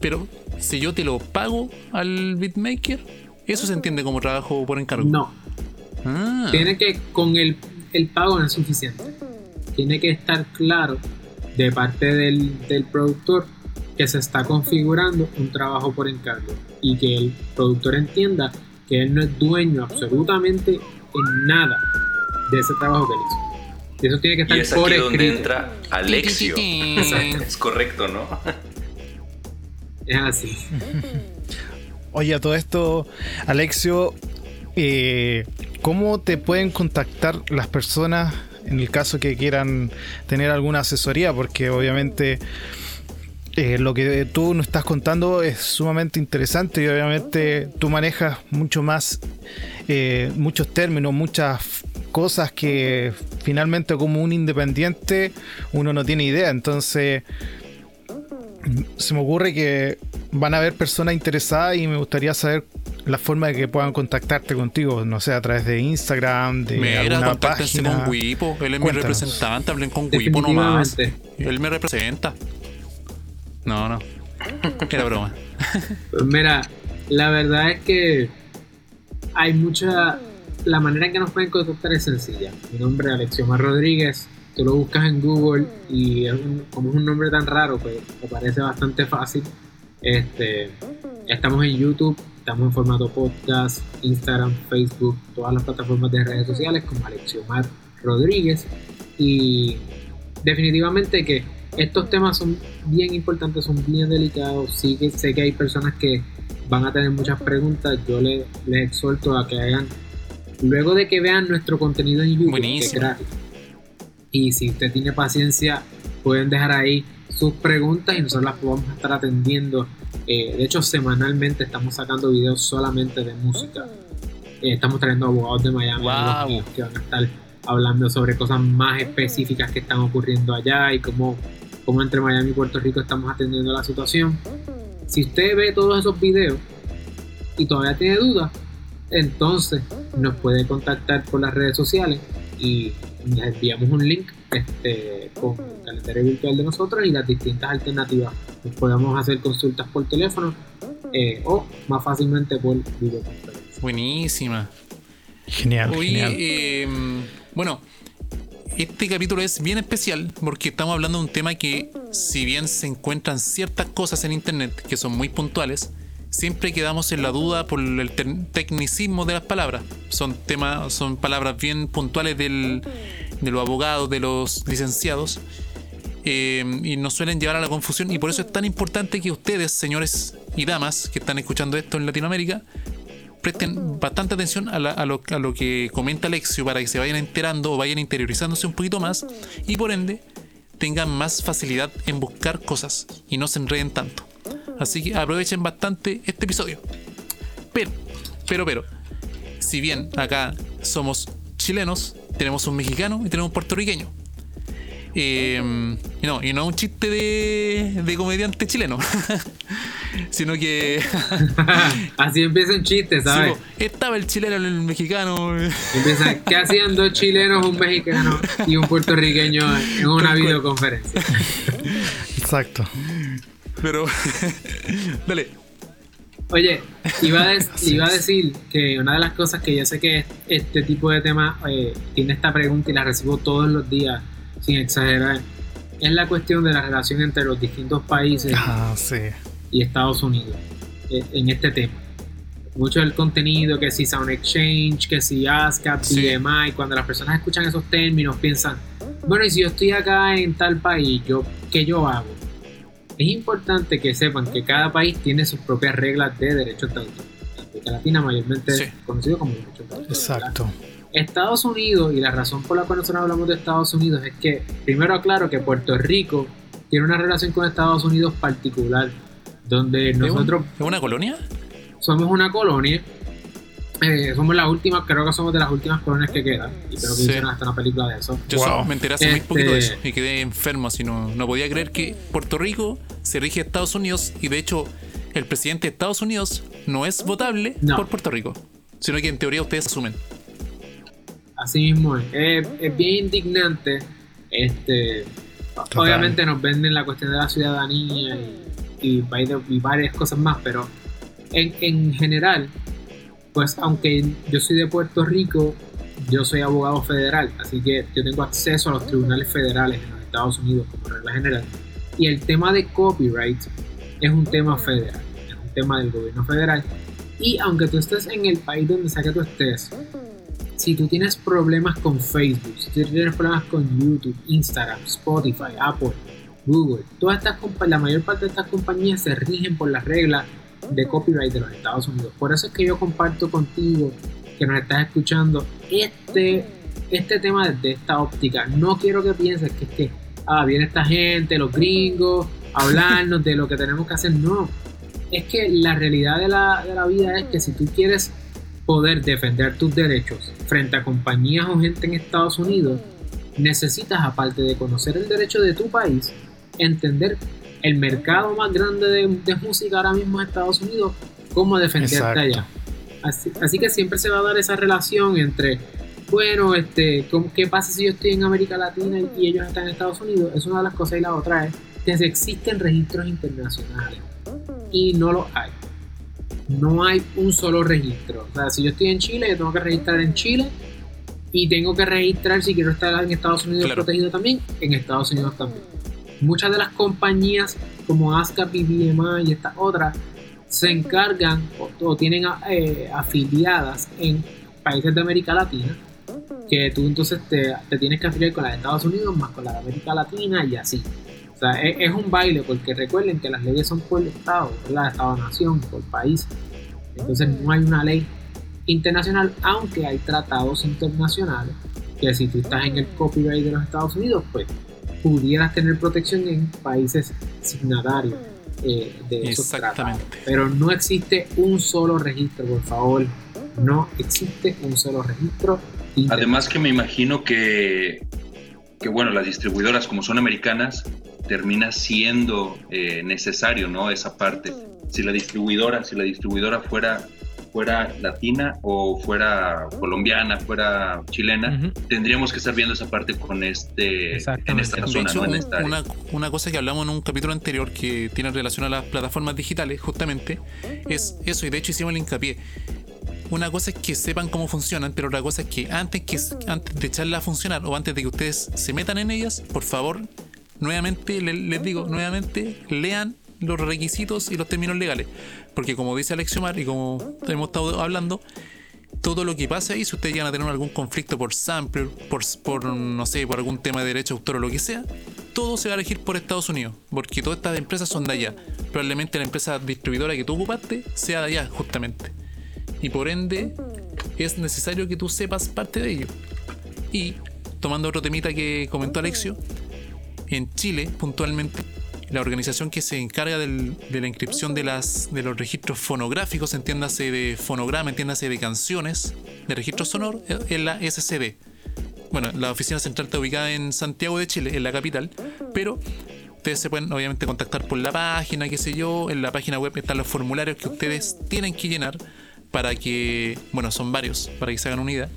Speaker 1: pero si yo te lo pago al beatmaker, eso se entiende como trabajo por encargo.
Speaker 4: No,
Speaker 1: Ah,
Speaker 4: tiene que con el, el pago no es suficiente. tiene que estar claro de parte del, del productor que se está configurando un trabajo por encargo y que el productor entienda que él no es dueño absolutamente en nada de ese trabajo que él hizo. Y eso tiene que estar
Speaker 3: y es
Speaker 4: por
Speaker 3: aquí donde
Speaker 4: escrito.
Speaker 3: entra Alexio. es correcto, ¿no?
Speaker 4: Es así.
Speaker 2: Oye, a todo esto, Alexio, eh, ¿cómo te pueden contactar las personas en el caso que quieran tener alguna asesoría? Porque obviamente eh, lo que tú nos estás contando es sumamente interesante y obviamente tú manejas mucho más, eh, muchos términos, muchas cosas que finalmente como un independiente uno no tiene idea. Entonces se me ocurre que van a haber personas interesadas y me gustaría saber la forma de que puedan contactarte contigo, no sé, a través de Instagram, de
Speaker 1: Mira,
Speaker 2: alguna página.
Speaker 1: con Wipo. Él es mi representante. Hablen con Wipo nomás. Él me representa. No, no. Era broma.
Speaker 4: Pues mira, la verdad es que hay mucha. La manera en que nos pueden contactar es sencilla. Mi nombre es Alexiomar Rodríguez. Tú lo buscas en Google y es un- como es un nombre tan raro, pues te parece bastante fácil. Este, estamos en YouTube, estamos en formato podcast, Instagram, Facebook, todas las plataformas de redes sociales como Alexiomar Rodríguez. Y definitivamente que estos temas son bien importantes, son bien delicados. Sí que sé que hay personas que van a tener muchas preguntas. Yo le- les exhorto a que hagan, luego de que vean nuestro contenido en YouTube, que es gratis. Y si usted tiene paciencia, pueden dejar ahí sus preguntas y nosotros las vamos a estar atendiendo. Eh, de hecho, semanalmente estamos sacando videos solamente de música. Eh, estamos trayendo abogados de Miami
Speaker 1: Wow.
Speaker 4: que van a estar hablando sobre cosas más específicas que están ocurriendo allá y cómo, cómo entre Miami y Puerto Rico estamos atendiendo la situación. Si usted ve todos esos videos y todavía tiene dudas, entonces nos puede contactar por las redes sociales y les enviamos un link este, con el calendario virtual de nosotros y las distintas alternativas. Nos podemos hacer consultas por teléfono eh, o más fácilmente por videoconferencia.
Speaker 1: Buenísima.
Speaker 2: Genial, genial.
Speaker 1: eh, bueno, este capítulo es bien especial porque estamos hablando de un tema que, si bien se encuentran ciertas cosas en internet que son muy puntuales, siempre quedamos en la duda por el te- tecnicismo de las palabras. Son temas, son palabras bien puntuales del, de los abogados, de los licenciados. eh, y nos suelen llevar a la confusión y por eso es tan importante que ustedes, señores y damas que están escuchando esto en Latinoamérica, presten bastante atención a, la- a lo, a lo que comenta Alexio para que se vayan enterando o vayan interiorizándose un poquito más y por ende tengan más facilidad en buscar cosas y no se enreden tanto. Así que aprovechen bastante este episodio. Pero, pero, pero, si bien acá somos chilenos, tenemos un mexicano y tenemos un puertorriqueño. Eh, y no, y no un chiste de, de comediante chileno, [LAUGHS] sino que [LAUGHS]
Speaker 4: Así empieza un chiste,
Speaker 1: Sí,
Speaker 4: ¿sabes?
Speaker 1: estaba el chileno el mexicano.
Speaker 4: Empieza, ¿qué hacían dos chilenos, un mexicano y un puertorriqueño en una videoconferencia?
Speaker 2: Exacto.
Speaker 1: Pero. [LAUGHS] Dale.
Speaker 4: Oye, iba a, des- iba a decir que una de las cosas que yo sé que este tipo de tema eh, tiene esta pregunta y la recibo todos los días, sin exagerar, es la cuestión de la relación entre los distintos países
Speaker 2: Ah, sí.
Speaker 4: Y Estados Unidos eh, en este tema. Mucho del contenido, que si Sound Exchange, que si ASCAP,
Speaker 1: Sí.
Speaker 4: BMI, cuando las personas escuchan esos términos piensan, bueno, y si yo estoy acá en tal país, yo, ¿qué yo hago? Es importante que sepan que cada país tiene sus propias reglas de derechos de autor. América Latina mayormente
Speaker 1: Sí.
Speaker 4: es conocido como derechos de autor. ¿verdad?
Speaker 2: Exacto.
Speaker 4: Estados Unidos, y la razón por la cual nosotros hablamos de Estados Unidos es que, primero aclaro que Puerto Rico tiene una relación con Estados Unidos particular, donde
Speaker 1: ¿Es un-
Speaker 4: nosotros
Speaker 1: ¿Es una colonia?
Speaker 4: somos una colonia, eh, somos las últimas, creo que somos de las últimas colonias que quedan, y creo que
Speaker 1: Sí.
Speaker 4: hicieron hasta una película de eso.
Speaker 1: Yo
Speaker 2: Wow.
Speaker 1: so- me enteré hace muy
Speaker 4: Este-
Speaker 1: poquito de eso y quedé enfermo, así no, no podía creer que Puerto Rico se rige a Estados Unidos y de hecho el presidente de Estados Unidos no es votable
Speaker 4: No.
Speaker 1: por Puerto Rico, sino que en teoría ustedes asumen.
Speaker 4: Así mismo es. Es, es bien indignante. Este, obviamente nos venden la cuestión de la ciudadanía y, y, y varias cosas más, pero en, en general, pues aunque yo soy de Puerto Rico, yo soy abogado federal, así que yo tengo acceso a los tribunales federales en los Estados Unidos como regla general. Y el tema de copyright es un tema federal, es un tema del gobierno federal. Y aunque tú estés en el país donde sea que tú estés, si tú tienes problemas con Facebook, si tú tienes problemas con YouTube, Instagram, Spotify, Apple, Google, todas estas la mayor parte de estas compañías se rigen por las reglas de copyright de los Estados Unidos. Por eso es que yo comparto contigo que nos estás escuchando este, este tema desde esta óptica. No quiero que pienses que es que ah, viene esta gente, los gringos, a hablarnos de lo que tenemos que hacer. No, es que la realidad de la, de la vida es que si tú quieres poder defender tus derechos frente a compañías o gente en Estados Unidos, necesitas, aparte de conocer el derecho de tu país, entender el mercado más grande de, música ahora mismo en Estados Unidos, cómo defenderte allá. Así, que siempre se va a dar esa relación entre, bueno, este, ¿qué pasa si yo estoy en América Latina y ellos están en Estados Unidos? Es una de las cosas y la otra es que existen registros internacionales y no los hay. No hay un solo registro. O sea, si yo estoy en Chile, yo tengo que registrar en Chile y tengo que registrar si quiero estar en Estados Unidos protegido también, en Estados Unidos también. Muchas de las compañías como ASCAP y BMI y estas otras se encargan o, tienen eh, afiliadas en países de América Latina que tú entonces te, tienes que afiliar con las de Estados Unidos más con la de América Latina y así. O sea, es, un baile porque recuerden que las leyes son por el Estado, la Estado-nación, por país. Entonces no hay una ley internacional, aunque hay tratados internacionales que si tú estás en el copyright de los Estados Unidos, pues pudieras tener protección en países signatarios eh, de esos tratados. Pero no existe un solo registro, por favor. No existe un solo registro.
Speaker 3: Además que me imagino que, que, bueno, las distribuidoras como son americanas, termina siendo eh, necesario, ¿no? Esa parte. Si la distribuidora, si la distribuidora fuera fuera latina o fuera colombiana, fuera chilena, tendríamos que estar viendo esa parte con este en esta zona, ¿no?
Speaker 1: una, una, cosa que hablamos en un capítulo anterior que tiene relación a las plataformas digitales, justamente, es eso, y de hecho hicimos el hincapié. Una cosa es que sepan cómo funcionan, pero otra cosa es que antes, que antes de echarla a funcionar o antes de que ustedes se metan en ellas, por favor, nuevamente les digo, nuevamente lean los requisitos y los términos legales. Porque como dice Alexiomar y como hemos estado hablando, todo lo que pasa ahí, si ustedes llegan a tener algún conflicto por sample, por, por no sé, por algún tema de derecho de autor o lo que sea, todo se va a elegir por Estados Unidos, porque todas estas empresas son de allá. Probablemente la empresa distribuidora que tú ocupaste sea de allá, justamente. Y por ende, es necesario que tú sepas parte de ello. Y, tomando otro temita que comentó Alexio, en Chile, puntualmente, la organización que se encarga de la inscripción de, los registros fonográficos, entiéndase de fonograma, entiéndase de canciones, de registro sonoro, es la SCD. Bueno, la oficina central está ubicada en Santiago de Chile, en la capital, pero ustedes se pueden obviamente contactar por la página, qué sé yo, en la página web están los formularios que ustedes tienen que llenar para que, bueno, son varios, para que se hagan una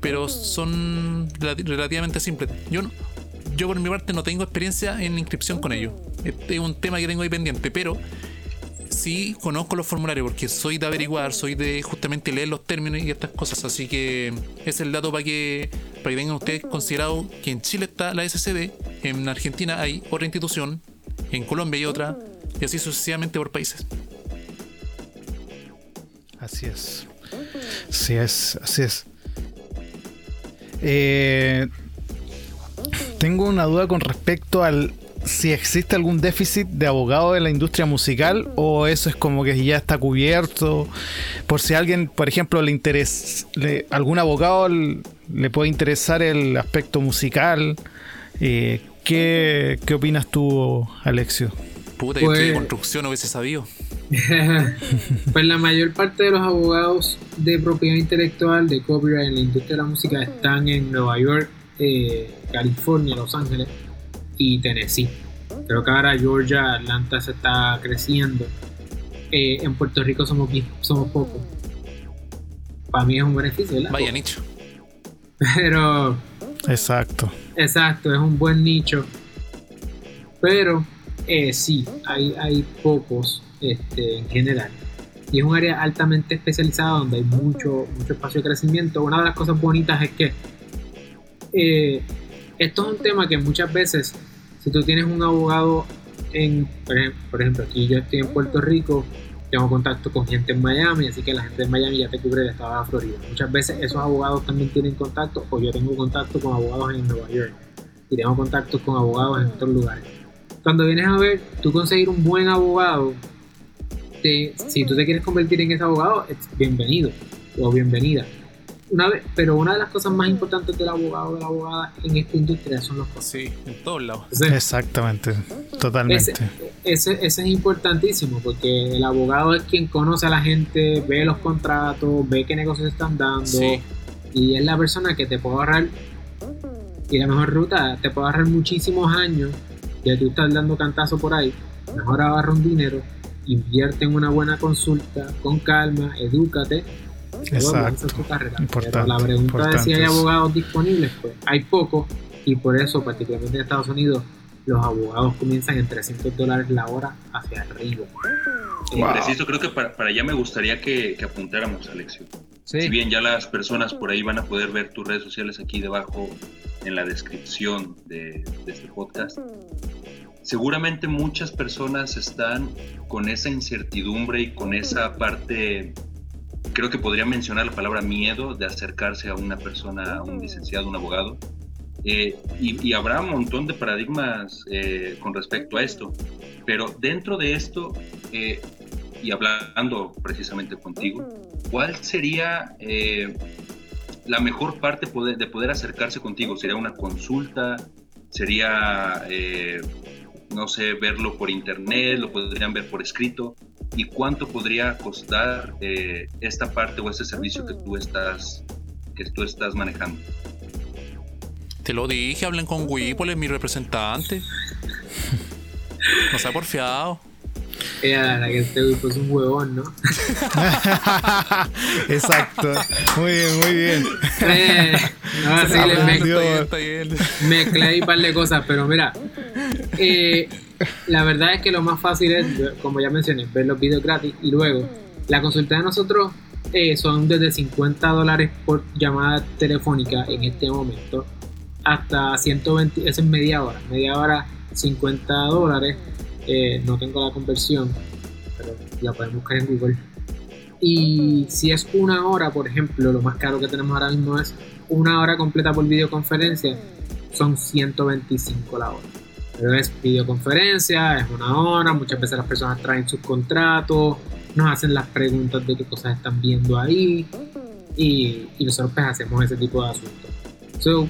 Speaker 1: pero son relativamente simples. Yo no, yo por mi parte no tengo experiencia en inscripción con ellos. Este es un tema que tengo ahí pendiente, pero sí conozco los formularios porque soy de averiguar, soy de justamente leer los términos y estas cosas. Así que es el dato para que, para que tengan ustedes considerado que en Chile está la SCD, en Argentina hay otra institución, en Colombia hay otra, y así sucesivamente por países.
Speaker 2: Así es. Así es, así es. Eh, tengo una duda con respecto al si existe algún déficit de abogados en la industria musical o eso es como que ya está cubierto. Por si alguien, por ejemplo, le interesa, algún abogado le puede interesar el aspecto musical. Eh, ¿qué, opinas tú, Alexio?
Speaker 1: Puta, yo de pues- construcción hubiese sabido. [LAUGHS]
Speaker 4: pues la mayor parte de los abogados de propiedad intelectual de copyright en la industria de la música están en Nueva York, eh, California, Los Ángeles y Tennessee. Creo que ahora Georgia, Atlanta se está creciendo. Eh, en Puerto Rico somos, somos pocos. Para mí es un beneficio,
Speaker 1: Vaya nicho.
Speaker 4: Pero.
Speaker 2: Exacto.
Speaker 4: Exacto, es un buen nicho. Pero eh, sí, hay, hay pocos este, en general. y es un área altamente especializada donde hay mucho, mucho espacio de crecimiento. Una de las cosas bonitas es que eh, esto es un tema que muchas veces, si tú tienes un abogado en, por ejemplo, aquí yo estoy en Puerto Rico, tengo contacto con gente en Miami, así que la gente de Miami ya te cubre el estado de Florida. Muchas veces esos abogados también tienen contacto, o yo tengo contacto con abogados en Nueva York, y tengo contacto con abogados en otros lugares. Cuando vienes a ver, tú conseguir un buen abogado, si tú te quieres convertir en ese abogado, es bienvenido o bienvenida una vez, pero una de las cosas más importantes del abogado o de la abogada en esta industria son los costos.
Speaker 1: Sí, en todos lados.
Speaker 2: Exactamente, totalmente.
Speaker 4: Ese, es importantísimo porque el abogado es quien conoce a la gente, ve los contratos, ve qué negocios están dando y es la persona que te puede ahorrar y la mejor ruta, te puede ahorrar muchísimos años de tú estás dando cantazo por ahí, mejor agarra un dinero, invierte en una buena consulta, con calma, edúcate
Speaker 2: Exacto.
Speaker 4: Pero la pregunta de si hay abogados disponibles, pues hay pocos y por eso, particularmente en Estados Unidos, los abogados comienzan en 300 dólares la hora hacia arriba.
Speaker 3: Preciso, creo que para, allá me gustaría que, apuntáramos, Alexio. Si bien ya las personas por ahí van a poder ver tus redes sociales aquí debajo en la descripción de, de este podcast, seguramente muchas personas están con esa incertidumbre y con esa parte creo que podría mencionar la palabra miedo de acercarse a una persona, a un licenciado, un abogado. Eh, y, habrá un montón de paradigmas eh, con respecto a esto. Pero dentro de esto, eh, y hablando precisamente contigo, ¿cuál sería la mejor parte de poder acercarse contigo? ¿Sería una consulta? ¿Sería, no sé, verlo por internet? ¿Lo podrían ver por escrito? Y cuánto podría costar eh, esta parte o ese servicio que tú estás que tú estás manejando.
Speaker 1: Te lo dije, hablen con Whipple, mi representante. No se ha porfiado.
Speaker 4: Ella, la que este es un huevón, ¿no? [LAUGHS]
Speaker 2: Exacto. Muy bien, muy bien.
Speaker 4: Eh, no, sí, le mezclé, mezclé ahí un par de cosas, pero mira, eh, la verdad es que lo más fácil es, como ya mencioné, ver los videos gratis y luego la consulta de nosotros eh, son desde 50 dólares por llamada telefónica en este momento hasta 120, eso es media hora, media hora 50 dólares, eh, no tengo la conversión, pero la podemos buscar en Google. Y si es una hora, por ejemplo, lo más caro que tenemos ahora mismo es una hora completa por videoconferencia, son 125 la hora. Es videoconferencia, es una hora, muchas veces las personas traen sus contratos, nos hacen las preguntas de qué cosas están viendo ahí y, nosotros pues hacemos ese tipo de asuntos. So,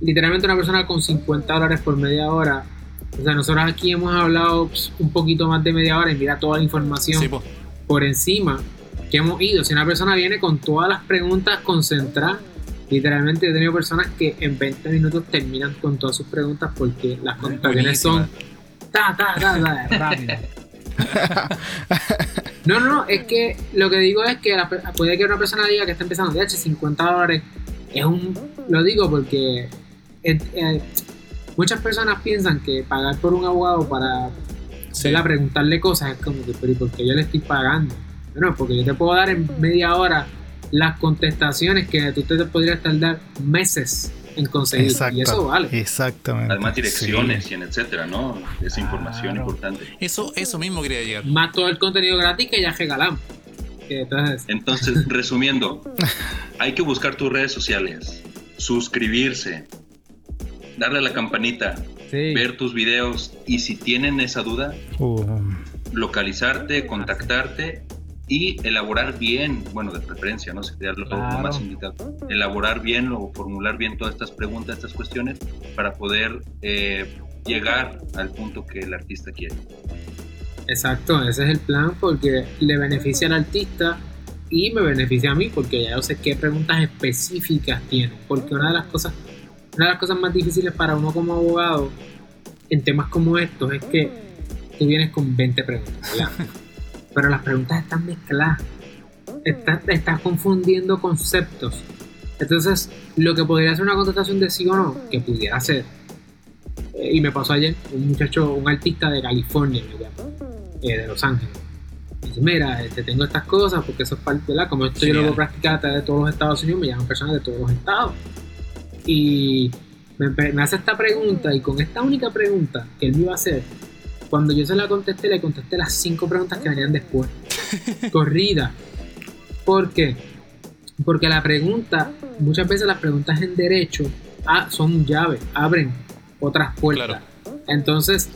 Speaker 4: literalmente una persona con 50 dólares por media hora, o sea, nosotros aquí hemos hablado pues, un poquito más de media hora y mira toda la información por encima que hemos ido. Si una persona viene con todas las preguntas concentradas, Literalmente he tenido personas que en 20 minutos terminan con todas sus preguntas porque las contestaciones son ta, ta, ta, ta, [LAUGHS] rápido. No, no, no, es que lo que digo es que puede que una persona diga que está empezando de 50 dólares. Es un. Lo digo porque eh, muchas personas piensan que pagar por un abogado para preguntarle cosas es como que, pero ¿por qué yo le estoy pagando? Bueno, porque yo te puedo dar en media hora las contestaciones que tú te podrías tardar meses en conseguir. y eso vale.
Speaker 2: Exactamente.
Speaker 3: Además direcciones y etcétera, ¿no? Esa información importante.
Speaker 1: Eso, eso mismo quería llegar.
Speaker 4: Más todo el contenido gratis que ya regalamos.
Speaker 3: Entonces, Entonces [LAUGHS] resumiendo, [LAUGHS] hay que buscar tus redes sociales, suscribirse, darle a la campanita, ver tus videos y si tienen esa duda, uh. localizarte, contactarte y elaborar bien, bueno, de preferencia, ¿no? Sería lo, más indicado. Elaborar bien o formular bien todas estas preguntas, estas cuestiones, para poder eh, llegar al punto que el artista quiere.
Speaker 4: Exacto, ese es el plan porque le beneficia al artista y me beneficia a mí porque ya yo sé qué preguntas específicas tiene. Porque una de las cosas, una de las cosas más difíciles para uno como abogado en temas como estos es que tú vienes con 20 preguntas, ¿verdad? [LAUGHS] pero las preguntas están mezcladas. Estás, confundiendo conceptos. Entonces, lo que podría ser una contestación de sí o no, que pudiera ser, eh, y me pasó ayer, un muchacho, un artista de California, eh, de Los Ángeles, Dice, mira, te este, tengo estas cosas porque eso es parte, ¿verdad? Como esto yo lo puedo practicar a través de todos los Estados Unidos, me llaman personas de todos los estados. Y me, hace esta pregunta y con esta única pregunta que él me iba a hacer, cuando yo se la contesté, le contesté las cinco preguntas que venían después. corrida. ¿Por qué? Porque la pregunta, muchas veces las preguntas en derecho ah, son llaves, abren otras puertas. Entonces,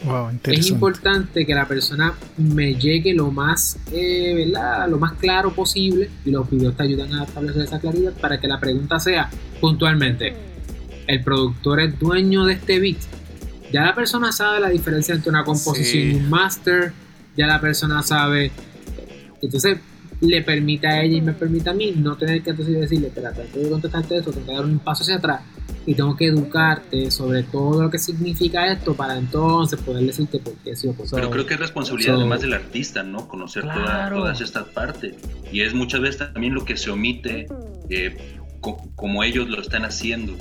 Speaker 4: es importante que la persona me llegue lo más, eh, ¿verdad? Lo más claro posible y los videos te ayudan a establecer esa claridad para que la pregunta sea puntualmente, ¿el productor es dueño de este beat? Ya la persona sabe la diferencia entre una composición y un master, ya la persona sabe entonces le permite a ella y me permite a mí no tener que entonces decirle, espérate, tengo que contestarte esto, tengo que dar un paso hacia atrás y tengo que educarte sobre todo lo que significa esto para entonces poder decirte por qué sí o por
Speaker 3: Pero creo que es responsabilidad además del artista, ¿no? Conocer todas estas partes. Y es muchas veces también lo que se omite eh, como ellos lo están haciendo.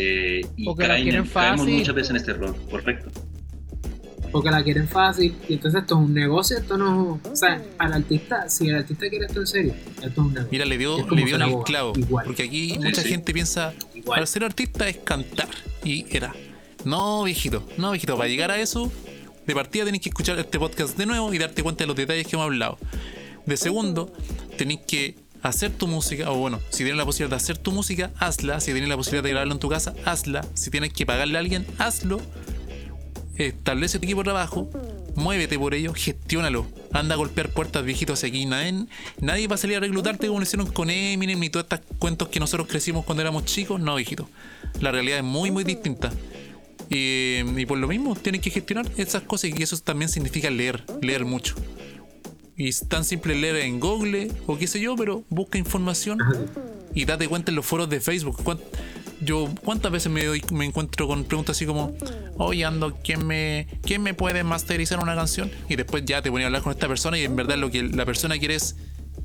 Speaker 3: Eh, y caen, caemos muchas veces en este error, correcto.
Speaker 4: Porque la quieren fácil. Y entonces esto es un negocio, esto no, o sea, al artista, si el artista quiere esto en serio, esto es un negocio.
Speaker 1: Mira, le dio, le dio en el clavo, porque aquí mucha gente piensa, para ser artista es cantar, y era, no viejito, no viejito, para llegar a eso, de partida tenéis que escuchar este podcast de nuevo y darte cuenta de los detalles que hemos hablado. De segundo, tenéis que hacer tu música, o bueno, si tienes la posibilidad de hacer tu música, hazla. Si tienes la posibilidad de grabarlo en tu casa, hazla. Si tienes que pagarle a alguien, hazlo establece tu equipo de trabajo, muévete por ello, gestiónalo. Anda a golpear puertas viejitos aquí. Nadie, va a salir a reclutarte como lo hicieron con Eminem ni todos estos cuentos que nosotros crecimos cuando éramos chicos. No, viejito. La realidad es muy, muy distinta. Y, y por lo mismo, tienes que gestionar esas cosas y eso también significa leer, leer mucho. Y es tan simple leer en Google o qué sé yo, pero busca información y date cuenta en los foros de Facebook yo cuántas veces me, me encuentro con preguntas así como, oye, ando, ¿quién me, ¿quién me puede masterizar una canción? Y después ya te ponía a hablar con esta persona y en verdad lo que la persona quiere es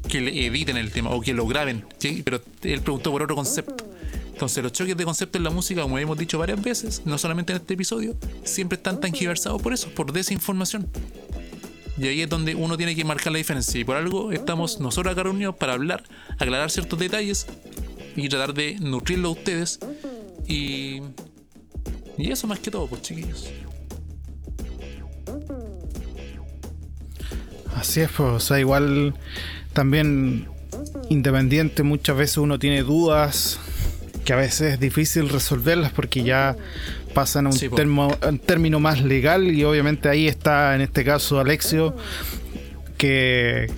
Speaker 1: que le editen el tema o que lo graben. Pero él preguntó por otro concepto. Entonces los choques de concepto en la música, como hemos dicho varias veces, no solamente en este episodio, siempre están tan giversados por eso, por desinformación. Y ahí es donde uno tiene que marcar la diferencia. Y por algo estamos nosotros acá reunidos para hablar, aclarar ciertos detalles y tratar de nutrirlo a ustedes. Y, y eso más que todo, pues chiquillos.
Speaker 2: Así es, pues, o sea, igual también independiente muchas veces uno tiene dudas que a veces es difícil resolverlas porque ya pasan a un, un término más legal y obviamente ahí está en este caso Alexio que,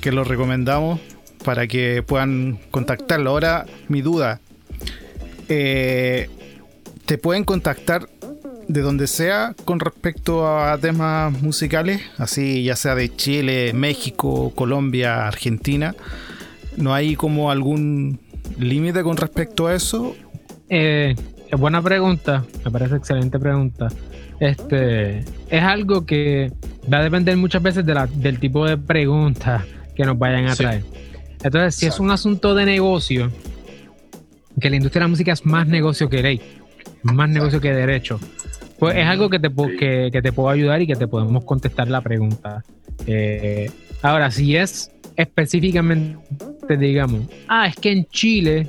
Speaker 2: que lo recomendamos para que puedan contactarlo. Ahora, mi duda, eh, ¿te pueden contactar de donde sea con respecto a temas musicales? Así ya sea de Chile, México, Colombia, Argentina. ¿No hay como algún límite con respecto a eso?
Speaker 5: Eh, buena pregunta, me parece excelente pregunta. Este es algo que va a depender muchas veces de la, del tipo de preguntas que nos vayan a traer. Entonces, si es un asunto de negocio, que la industria de la música es más negocio que ley, más negocio que derecho, pues es algo que te, que, que te puedo ayudar y que te podemos contestar la pregunta. Eh, ahora, si es específicamente, digamos, ah, es que en Chile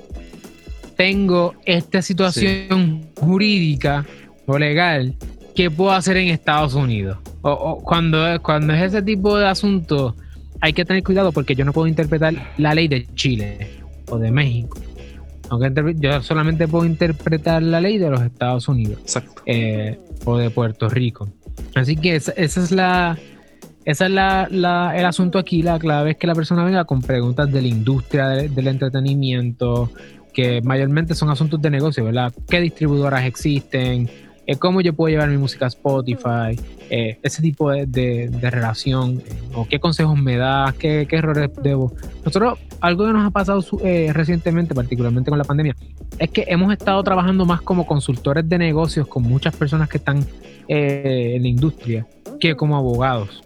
Speaker 5: tengo esta situación jurídica o legal que puedo hacer en Estados Unidos. O, o, cuando, cuando es ese tipo de asunto hay que tener cuidado porque yo no puedo interpretar la ley de Chile o de México. yo solamente puedo interpretar la ley de los Estados Unidos eh, o de Puerto Rico. Así que esa, es la, esa es la, el asunto aquí. La clave es que la persona venga con preguntas de la industria del entretenimiento, que mayormente son asuntos de negocio, ¿verdad? ¿Qué distribuidoras existen? Eh, cómo yo puedo llevar mi música a Spotify, eh, ese tipo de, relación, eh, o qué consejos me das, qué, errores debo. Nosotros, algo que nos ha pasado recientemente, particularmente con la pandemia, es que hemos estado trabajando más como consultores de negocios con muchas personas que están en la industria que como abogados.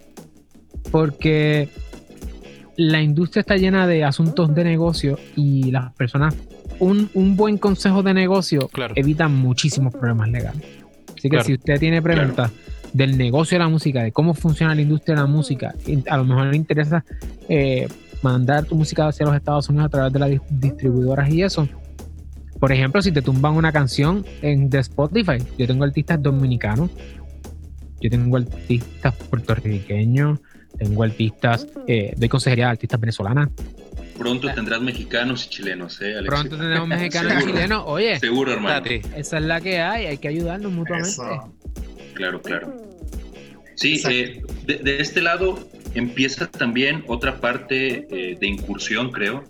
Speaker 5: Porque la industria está llena de asuntos de negocio y las personas, un, buen consejo de negocio evita muchísimos problemas legales. Así que si usted tiene preguntas
Speaker 4: del negocio de la música, de cómo funciona la industria de la música, a lo mejor le interesa eh, mandar tu música hacia los Estados Unidos a través de las distribuidoras y eso. Por ejemplo, si te tumban una canción en de Spotify, yo tengo artistas dominicanos, yo tengo artistas puertorriqueños, tengo artistas, eh, doy consejería a artistas venezolanas.
Speaker 3: Pronto tendrás mexicanos y chilenos, ¿eh, Alexis?
Speaker 4: Pronto tendremos [LAUGHS] mexicanos y chilenos. Oye,
Speaker 3: seguro, hermano.
Speaker 4: Esa es la que hay, hay que ayudarnos mutuamente.
Speaker 3: Claro, claro. Sí, eh, de, este lado empieza también otra parte eh, de incursión, creo,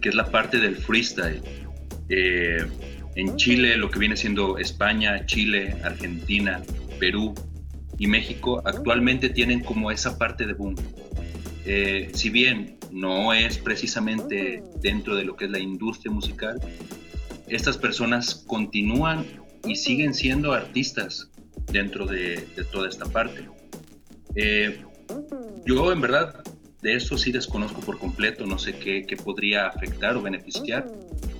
Speaker 3: que es la parte del freestyle. Eh, en Chile, lo que viene siendo España, Chile, Argentina, Perú y México, actualmente tienen como esa parte de boom. si bien no es precisamente dentro de lo que es la industria musical, estas personas continúan y siguen siendo artistas dentro de, toda esta parte. Eh, yo en verdad de eso sí desconozco por completo, no sé qué, qué, podría afectar o beneficiar,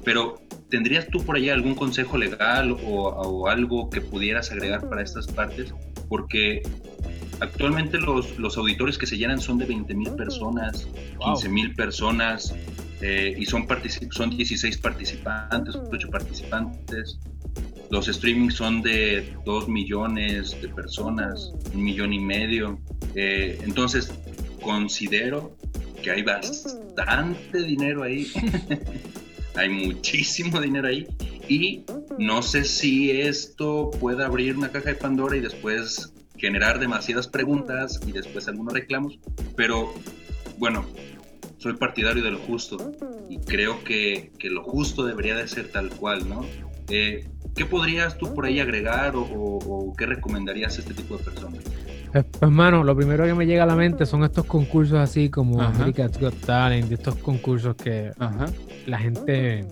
Speaker 3: pero ¿tendrías tú por allá algún consejo legal o, algo que pudieras agregar para estas partes? Porque actualmente los, los auditores que se llenan son de 20 mil personas, 15 mil personas, eh, y son, son 16 participantes, 8 participantes. Los streamings son de 2 millones de personas, un millón y medio. Eh, entonces, considero que hay bastante dinero ahí. [LAUGHS] hay muchísimo dinero ahí. Y no sé si esto puede abrir una caja de Pandora y después generar demasiadas preguntas y después algunos reclamos. Pero bueno, soy partidario de lo justo y creo que, que lo justo debería de ser tal cual, ¿no? Eh, ¿Qué podrías tú por ahí agregar o, qué recomendarías a este tipo de personas?
Speaker 4: Pues, hermano, lo primero que me llega a la mente son estos concursos así como America's Got Talent, estos concursos que la gente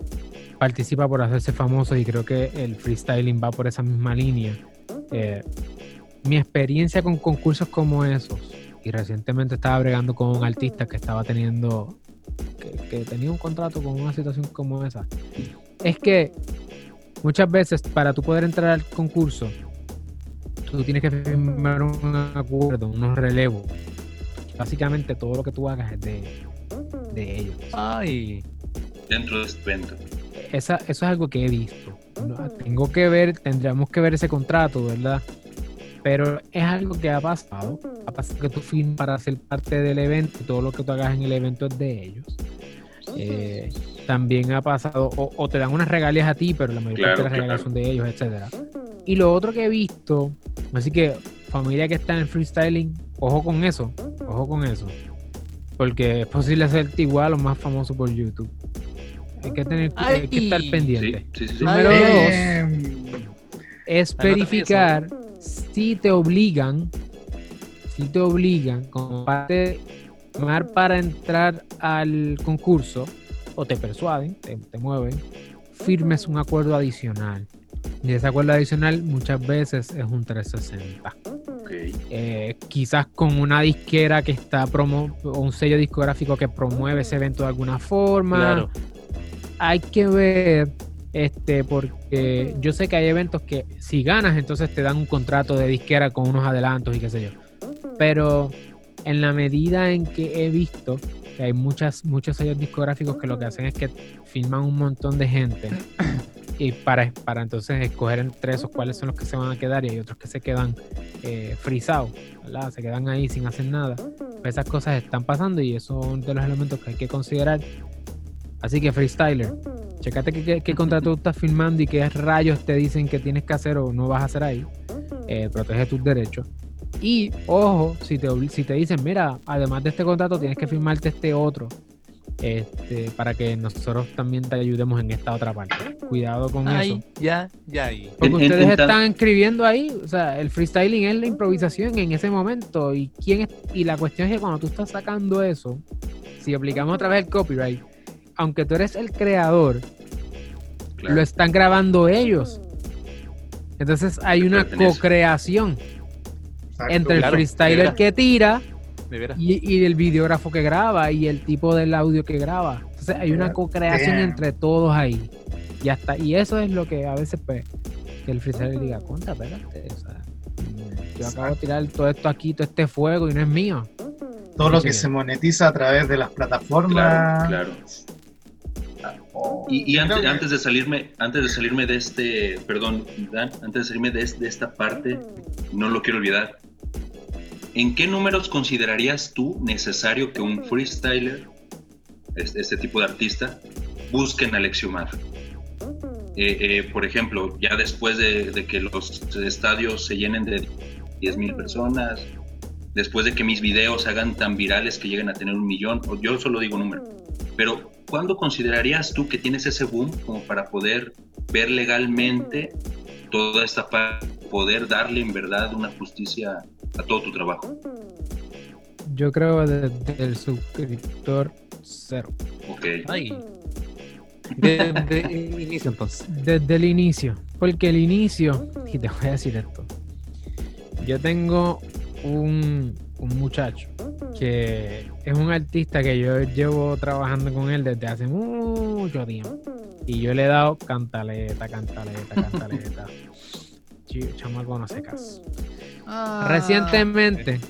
Speaker 4: participa por hacerse famoso y creo que el freestyling va por esa misma línea. Eh, mi experiencia con concursos como esos, y recientemente estaba bregando con un artista que estaba teniendo, que tenía un contrato con una situación como esa, es que muchas veces para tú poder entrar al concurso, tú tienes que firmar un acuerdo, unos relevos. Básicamente todo lo que tú hagas es de, de ellos.
Speaker 3: Ay. Dentro de este evento.
Speaker 4: Esa, eso es algo que he visto. Tengo que ver, tendríamos que ver ese contrato, ¿verdad? Pero es algo que ha pasado. Ha pasado que tú firmas para ser parte del evento, todo lo que tú hagas en el evento es de ellos. Eh, también ha pasado, o, te dan unas regalías a ti, pero la mayoría de las regalías son de ellos, etcétera. Y lo otro que he visto, así que familia que está en freestyling, ojo con eso, ojo con eso. Porque es posible hacerte igual o más famoso por YouTube. Hay que tener que estar pendiente. Número dos es verificar si te obligan, si te obligan como parte para entrar al concurso o te persuaden, te, mueven, firmes un acuerdo adicional. Y ese acuerdo adicional muchas veces es un 360. Eh, quizás con una disquera que está promo o un sello discográfico que promueve ese evento de alguna forma. Hay que ver, este, porque yo sé que hay eventos que si ganas, entonces te dan un contrato de disquera con unos adelantos y qué sé yo. Pero en la medida en que he visto que hay muchas, muchos sellos discográficos que lo que hacen es que filman un montón de gente [COUGHS] y para, para entonces escoger entre esos cuáles son los que se van a quedar y hay otros que se quedan eh, frisados, Se quedan ahí sin hacer nada. Pues esas cosas están pasando y eso es uno de los elementos que hay que considerar. Así que freestyler, checate qué, qué, contrato estás firmando y qué rayos te dicen que tienes que hacer o no vas a hacer ahí. Eh, protege tus derechos. Y ojo, si te, si te dicen, mira, además de este contrato tienes que firmarte este otro, este, para que nosotros también te ayudemos en esta otra parte. Cuidado con eso.
Speaker 1: Ya, ya,
Speaker 4: Porque ustedes están escribiendo ahí, o sea, el freestyling es la improvisación en ese momento. Y quién y la cuestión es que cuando tú estás sacando eso, si aplicamos otra vez el copyright, aunque tú eres el creador, lo están grabando ellos. Entonces hay una co-creación entre el freestyler que tira y, el videógrafo que graba y el tipo del audio que graba. Entonces hay una co-creación entre todos ahí. Y hasta, y eso es lo que a veces pues que el freestyler diga, conta, espérate, o sea, yo acabo de tirar todo esto aquí, todo este fuego y no es mío.
Speaker 2: Todo lo que
Speaker 4: Sí.
Speaker 2: se monetiza a través de las plataformas.
Speaker 3: Claro,
Speaker 2: Oh,
Speaker 3: Y, y antes, antes de salirme, antes de salirme de este, perdón, Dan, antes de salirme de, de esta parte, no lo quiero olvidar. ¿En qué números considerarías tú necesario que un freestyler, este, este tipo de artista, busquen a Alexiomar? Eh, eh, por ejemplo, ya después de, de que los estadios se llenen de 10.000 personas, después de que mis videos se hagan tan virales que lleguen a tener un millón, o yo solo digo número, pero ¿cuándo considerarías tú que tienes ese boom como para poder ver legalmente toda esta parte, poder darle en verdad una justicia a todo tu trabajo?
Speaker 4: Yo creo desde el suscriptor cero.
Speaker 3: Ok.
Speaker 1: Ay. Desde [LAUGHS] el inicio entonces.
Speaker 4: Desde el inicio. Porque el inicio, y te voy a decir esto. Yo tengo un, un muchacho que es un artista que yo llevo trabajando con él desde hace mucho tiempo. Y yo le he dado cantaleta, cantaleta, [LAUGHS] cantaleta. Chamaco no hace caso. Recientemente,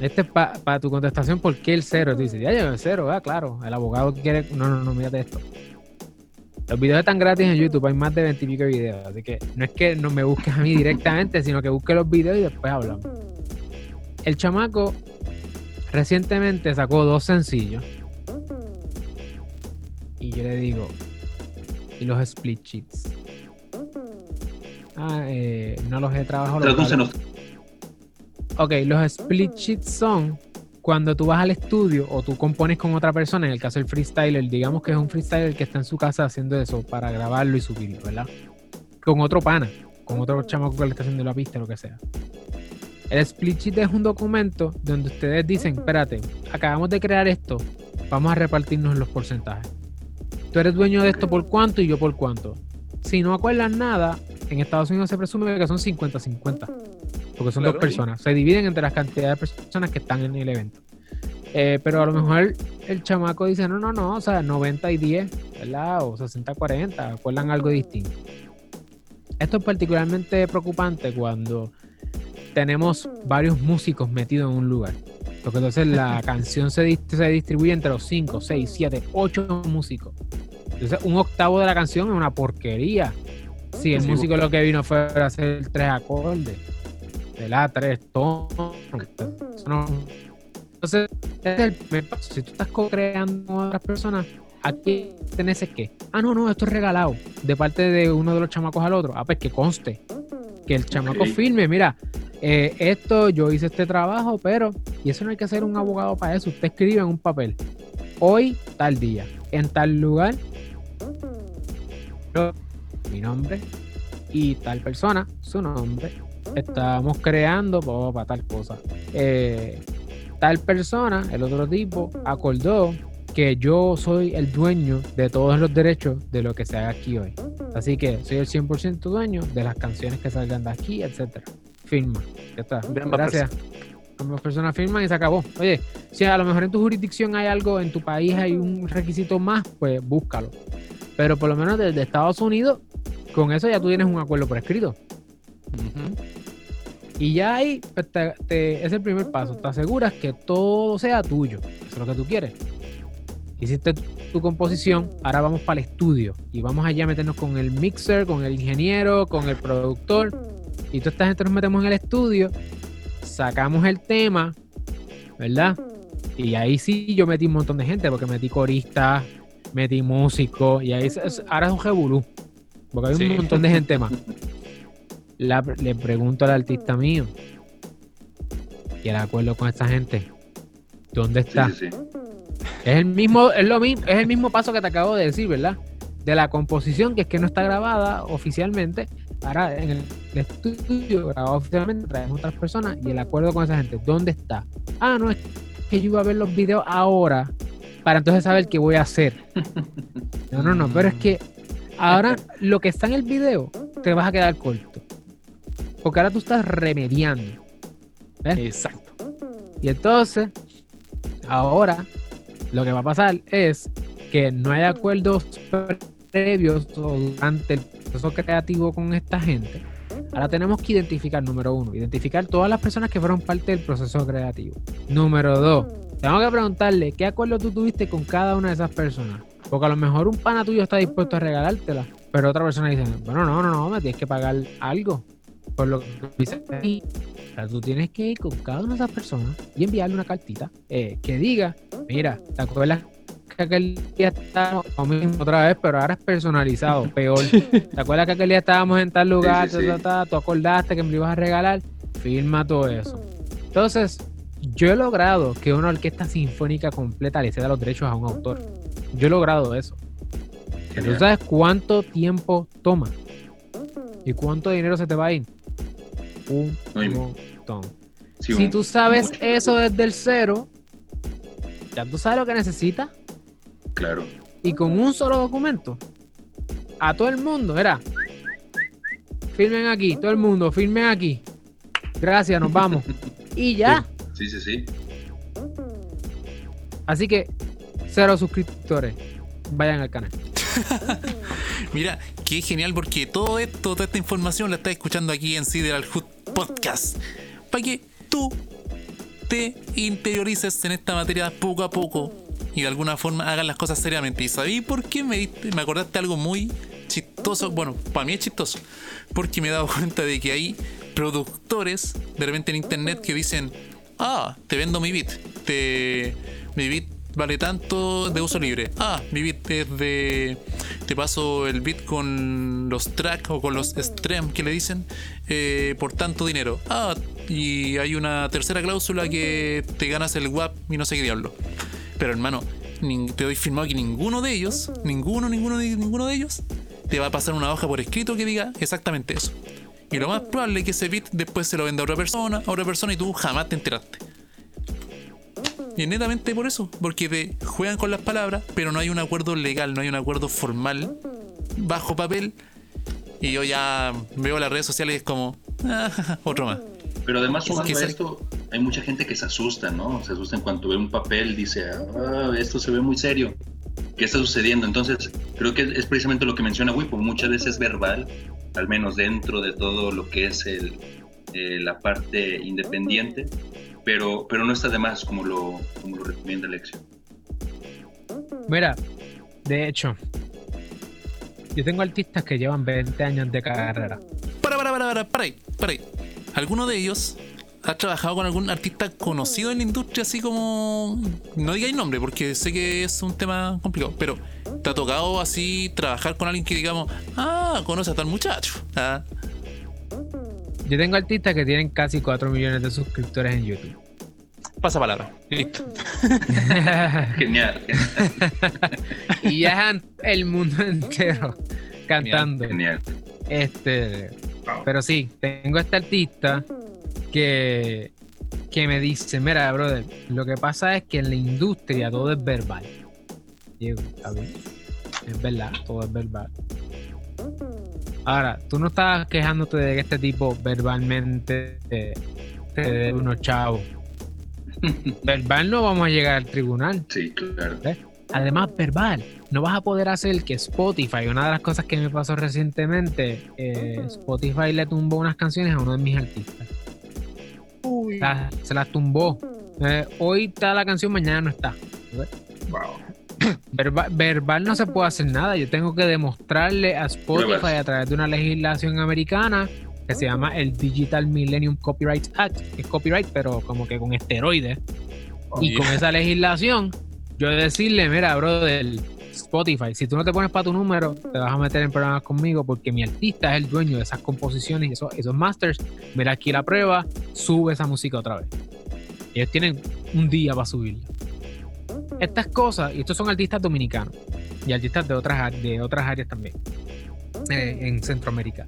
Speaker 4: este es para tu contestación, ¿por qué el cero? Tú dices, ya llegó el cero, ah, claro. El abogado quiere. No, no, no, mírate esto. Los videos están gratis en YouTube, hay más de 20 y pico videos. Así que no es que no me busques a mí directamente, sino que busques los videos y después hablamos. El chamaco recientemente sacó dos sencillos. Y yo le digo, ¿y los split sheets? Ah, eh, no los he trabajado.
Speaker 3: Tradúcenos.
Speaker 4: Ok, los split sheets son cuando tú vas al estudio o tú compones con otra persona, en el caso del freestyler, digamos que es un freestyler que está en su casa haciendo eso para grabarlo y subirlo, ¿verdad? Con otro pana, con otro chamaco que le está haciendo la pista, lo que sea. El split sheet es un documento donde ustedes dicen, espérate, acabamos de crear esto, vamos a repartirnos los porcentajes. Tú eres dueño de esto por cuánto y yo por cuánto. Si no acuerdan nada, en Estados Unidos se presume que son 50-50 porque son
Speaker 1: Claro,
Speaker 4: dos personas. Se dividen entre las cantidades de personas que están en el evento. Eh, pero a lo mejor el chamaco dice, no, no, no, o sea, 90 y 10, ¿verdad? O 60-40, acuerdan algo distinto. Esto es particularmente preocupante cuando tenemos varios músicos metidos en un lugar. Porque entonces la [LAUGHS] canción se, dis- se distribuye entre los 5, 6, 7, 8 músicos. Entonces un octavo de la canción es una porquería. Si el
Speaker 1: Sí,
Speaker 4: músico lo que vino fue a hacer tres acordes de la tres tonos. Entonces, es el primer paso. Si tú estás co-creando con otras personas, aquí tenés que, ah, no, no, esto es regalado de parte de uno de los chamacos al otro. Ah, pues que conste. Que el chamaco
Speaker 3: Ok.
Speaker 4: firme, mira, eh, esto, yo hice este trabajo, pero, y eso no hay que ser un abogado para eso. Usted escribe en un papel, hoy, tal día, en tal lugar, yo, mi nombre y tal persona, su nombre, estábamos creando para tal cosa. Eh, tal persona, el otro tipo, acordó que yo soy el dueño de todos los derechos de lo que se haga aquí hoy. Así que soy el 100% dueño de las canciones que salgan de aquí, etcétera. Firma. Ya está. Gracias. Ambas personas firman y se acabó. Oye, si a lo mejor en tu jurisdicción hay algo, en tu país hay un requisito más, pues búscalo. Pero por lo menos desde Estados Unidos, con eso ya tú tienes un acuerdo por escrito. Y ya ahí pues, te- te- es el primer paso. Te aseguras que todo sea tuyo. Eso es lo que tú quieres. Hiciste tu, tu composición, ahora vamos para el estudio. Y vamos allá a meternos con el mixer, con el ingeniero, con el productor. Y toda esta gente nos metemos en el estudio, sacamos el tema, ¿verdad? Y ahí sí yo metí un montón de gente, porque metí coristas, metí músicos, y ahí ahora es un revolú. Porque hay
Speaker 1: Sí.
Speaker 4: un montón de gente más. [LAUGHS] La- le pregunto al artista mío, y el acuerdo con esta gente, ¿dónde está?
Speaker 3: sí, sí.
Speaker 4: Es el mismo, es lo mismo, es el mismo paso que te acabo de decir, ¿verdad? De la composición, que es que no está grabada oficialmente. Ahora en el estudio grabado oficialmente traemos otras personas y el acuerdo con esa gente, ¿dónde está? Ah, no, es que yo iba a ver los videos ahora para entonces saber qué voy a hacer. No, no, no, pero es que ahora [LAUGHS] lo que está en el video te vas a quedar corto. Porque ahora tú estás remediando. ¿ves?
Speaker 1: Exacto.
Speaker 4: Y entonces, ahora lo que va a pasar es que no hay acuerdos previos o durante el proceso creativo con esta gente Ahora tenemos que identificar, número uno, identificar todas las personas que fueron parte del proceso creativo. Número dos, tengo que preguntarle qué acuerdo tú tuviste con cada una de esas personas. Porque a lo mejor un pana tuyo está dispuesto a regalártela, pero otra persona dice, bueno, no, no, no, me tienes que pagar algo por lo que dice ahí. O sea, tú tienes que ir con cada una de esas personas y enviarle una cartita eh, que diga, mira, ¿te acuerdas que aquel día estábamos lo mismo otra vez, pero ahora es personalizado, peor. ¿Te acuerdas que aquel día estábamos en tal lugar,
Speaker 3: Sí, sí,
Speaker 4: ta,
Speaker 3: sí.
Speaker 4: ta, ta, tú acordaste que me lo ibas a regalar? Firma todo eso. Entonces, yo he logrado que una orquesta sinfónica completa le ceda los derechos a un autor. Yo he logrado eso. ¿Tú sabes cuánto tiempo toma? ¿Y cuánto dinero se te va a ir? Un montón.
Speaker 3: Sí,
Speaker 4: si
Speaker 3: un-
Speaker 4: tú sabes
Speaker 3: mucho.
Speaker 4: eso desde el cero, ya tú sabes lo que necesitas.
Speaker 3: Claro.
Speaker 4: Y con un solo documento, a todo el mundo, era. Firmen aquí, todo el mundo, firmen aquí. Gracias, nos vamos. [LAUGHS] Y ya.
Speaker 3: Sí, sí, sí.
Speaker 4: Así que, cero suscriptores. Vayan al canal. [LAUGHS]
Speaker 1: Mira, qué genial porque todo esto, toda esta información la estás escuchando aquí en Sideral Hood Podcast. Para que tú te interiorices en esta materia poco a poco y de alguna forma hagas las cosas seriamente. ¿Y sabí por qué me, diste- me acordaste algo muy chistoso? Bueno, para mí es chistoso. Porque me he dado [LAUGHS] cuenta de que hay productores de repente en internet que dicen, ah, te vendo mi beat. Te, mi beat vale tanto de uso libre. Ah, mi beat es de... Te paso el beat con los tracks o con los stream que le dicen eh, por tanto dinero. Ah, y hay una tercera cláusula que te ganas el WAP y no sé qué diablo. Pero hermano, te doy firmado que ninguno de ellos, ninguno, ninguno, ni- ninguno de ellos, te va a pasar una hoja por escrito que diga exactamente eso. Y lo más probable es que ese beat después se lo venda a otra persona, a otra persona y tú jamás te enteraste. Y es netamente por eso, porque te juegan con las palabras, pero no hay un acuerdo legal, no hay un acuerdo formal bajo papel. Y yo ya veo las redes sociales y es como, [LAUGHS] "Ah, otro más.
Speaker 3: Pero además,
Speaker 1: Es
Speaker 3: sumando
Speaker 1: que se-
Speaker 3: esto, hay mucha gente que se asusta, ¿no? Se asusta en cuanto ve un papel, dice, ah, esto se ve muy serio. ¿Qué está sucediendo? Entonces, creo que es precisamente lo que menciona Wipo. Muchas veces es verbal, al menos dentro de todo lo que es el, eh, la parte independiente, pero, pero no está de más como lo, como lo recomienda Alexio.
Speaker 4: Mira, de hecho, yo tengo artistas que llevan 20 años de carrera.
Speaker 1: Para, para, para, para, para ahí, para ahí. ¿Alguno de ellos ha trabajado con algún artista conocido en la industria así como... No digáis nombre porque sé que es un tema complicado, pero ¿te ha tocado así trabajar con alguien que digamos, ah, conoce a tal muchacho? Ah,
Speaker 4: Yo tengo artistas que tienen casi 4 millones de suscriptores en YouTube.
Speaker 1: pasa palabra. Listo. [LAUGHS]
Speaker 3: Genial, genial. [LAUGHS]
Speaker 4: y viajan el mundo entero cantando.
Speaker 3: genial.
Speaker 4: Este, pero sí, tengo este artista que, que me dice, mira, brother, lo que pasa es que en la industria todo es verbal. Digo, está bien, es verdad, todo es verbal. Ahora, tú no estás quejándote de que este tipo verbalmente te, te dé unos chavos. [LAUGHS] Verbal no vamos a llegar al tribunal.
Speaker 3: Sí, claro.
Speaker 4: Además, verbal, no vas a poder hacer que Spotify, una de las cosas que me pasó recientemente, eh, Spotify le tumbó unas canciones a uno de mis artistas. La- se las tumbó. Eh, hoy está la canción, mañana no está.
Speaker 3: Wow.
Speaker 4: Verba- verbal no se puede hacer nada. Yo tengo que demostrarle a Spotify a través de una legislación americana que se llama el Digital Millennium Copyright Act, que es copyright, pero como que con esteroides. Y con esa legislación, yo decirle, mira, brother, Spotify, si tú no te pones para tu número, te vas a meter en problemas conmigo porque mi artista es el dueño de esas composiciones y esos, esos masters. Mira aquí la prueba, sube esa música otra vez. Ellos tienen un día para subirla. Estas cosas, y estos son artistas dominicanos y artistas de otras, de otras áreas también, eh, en Centroamérica.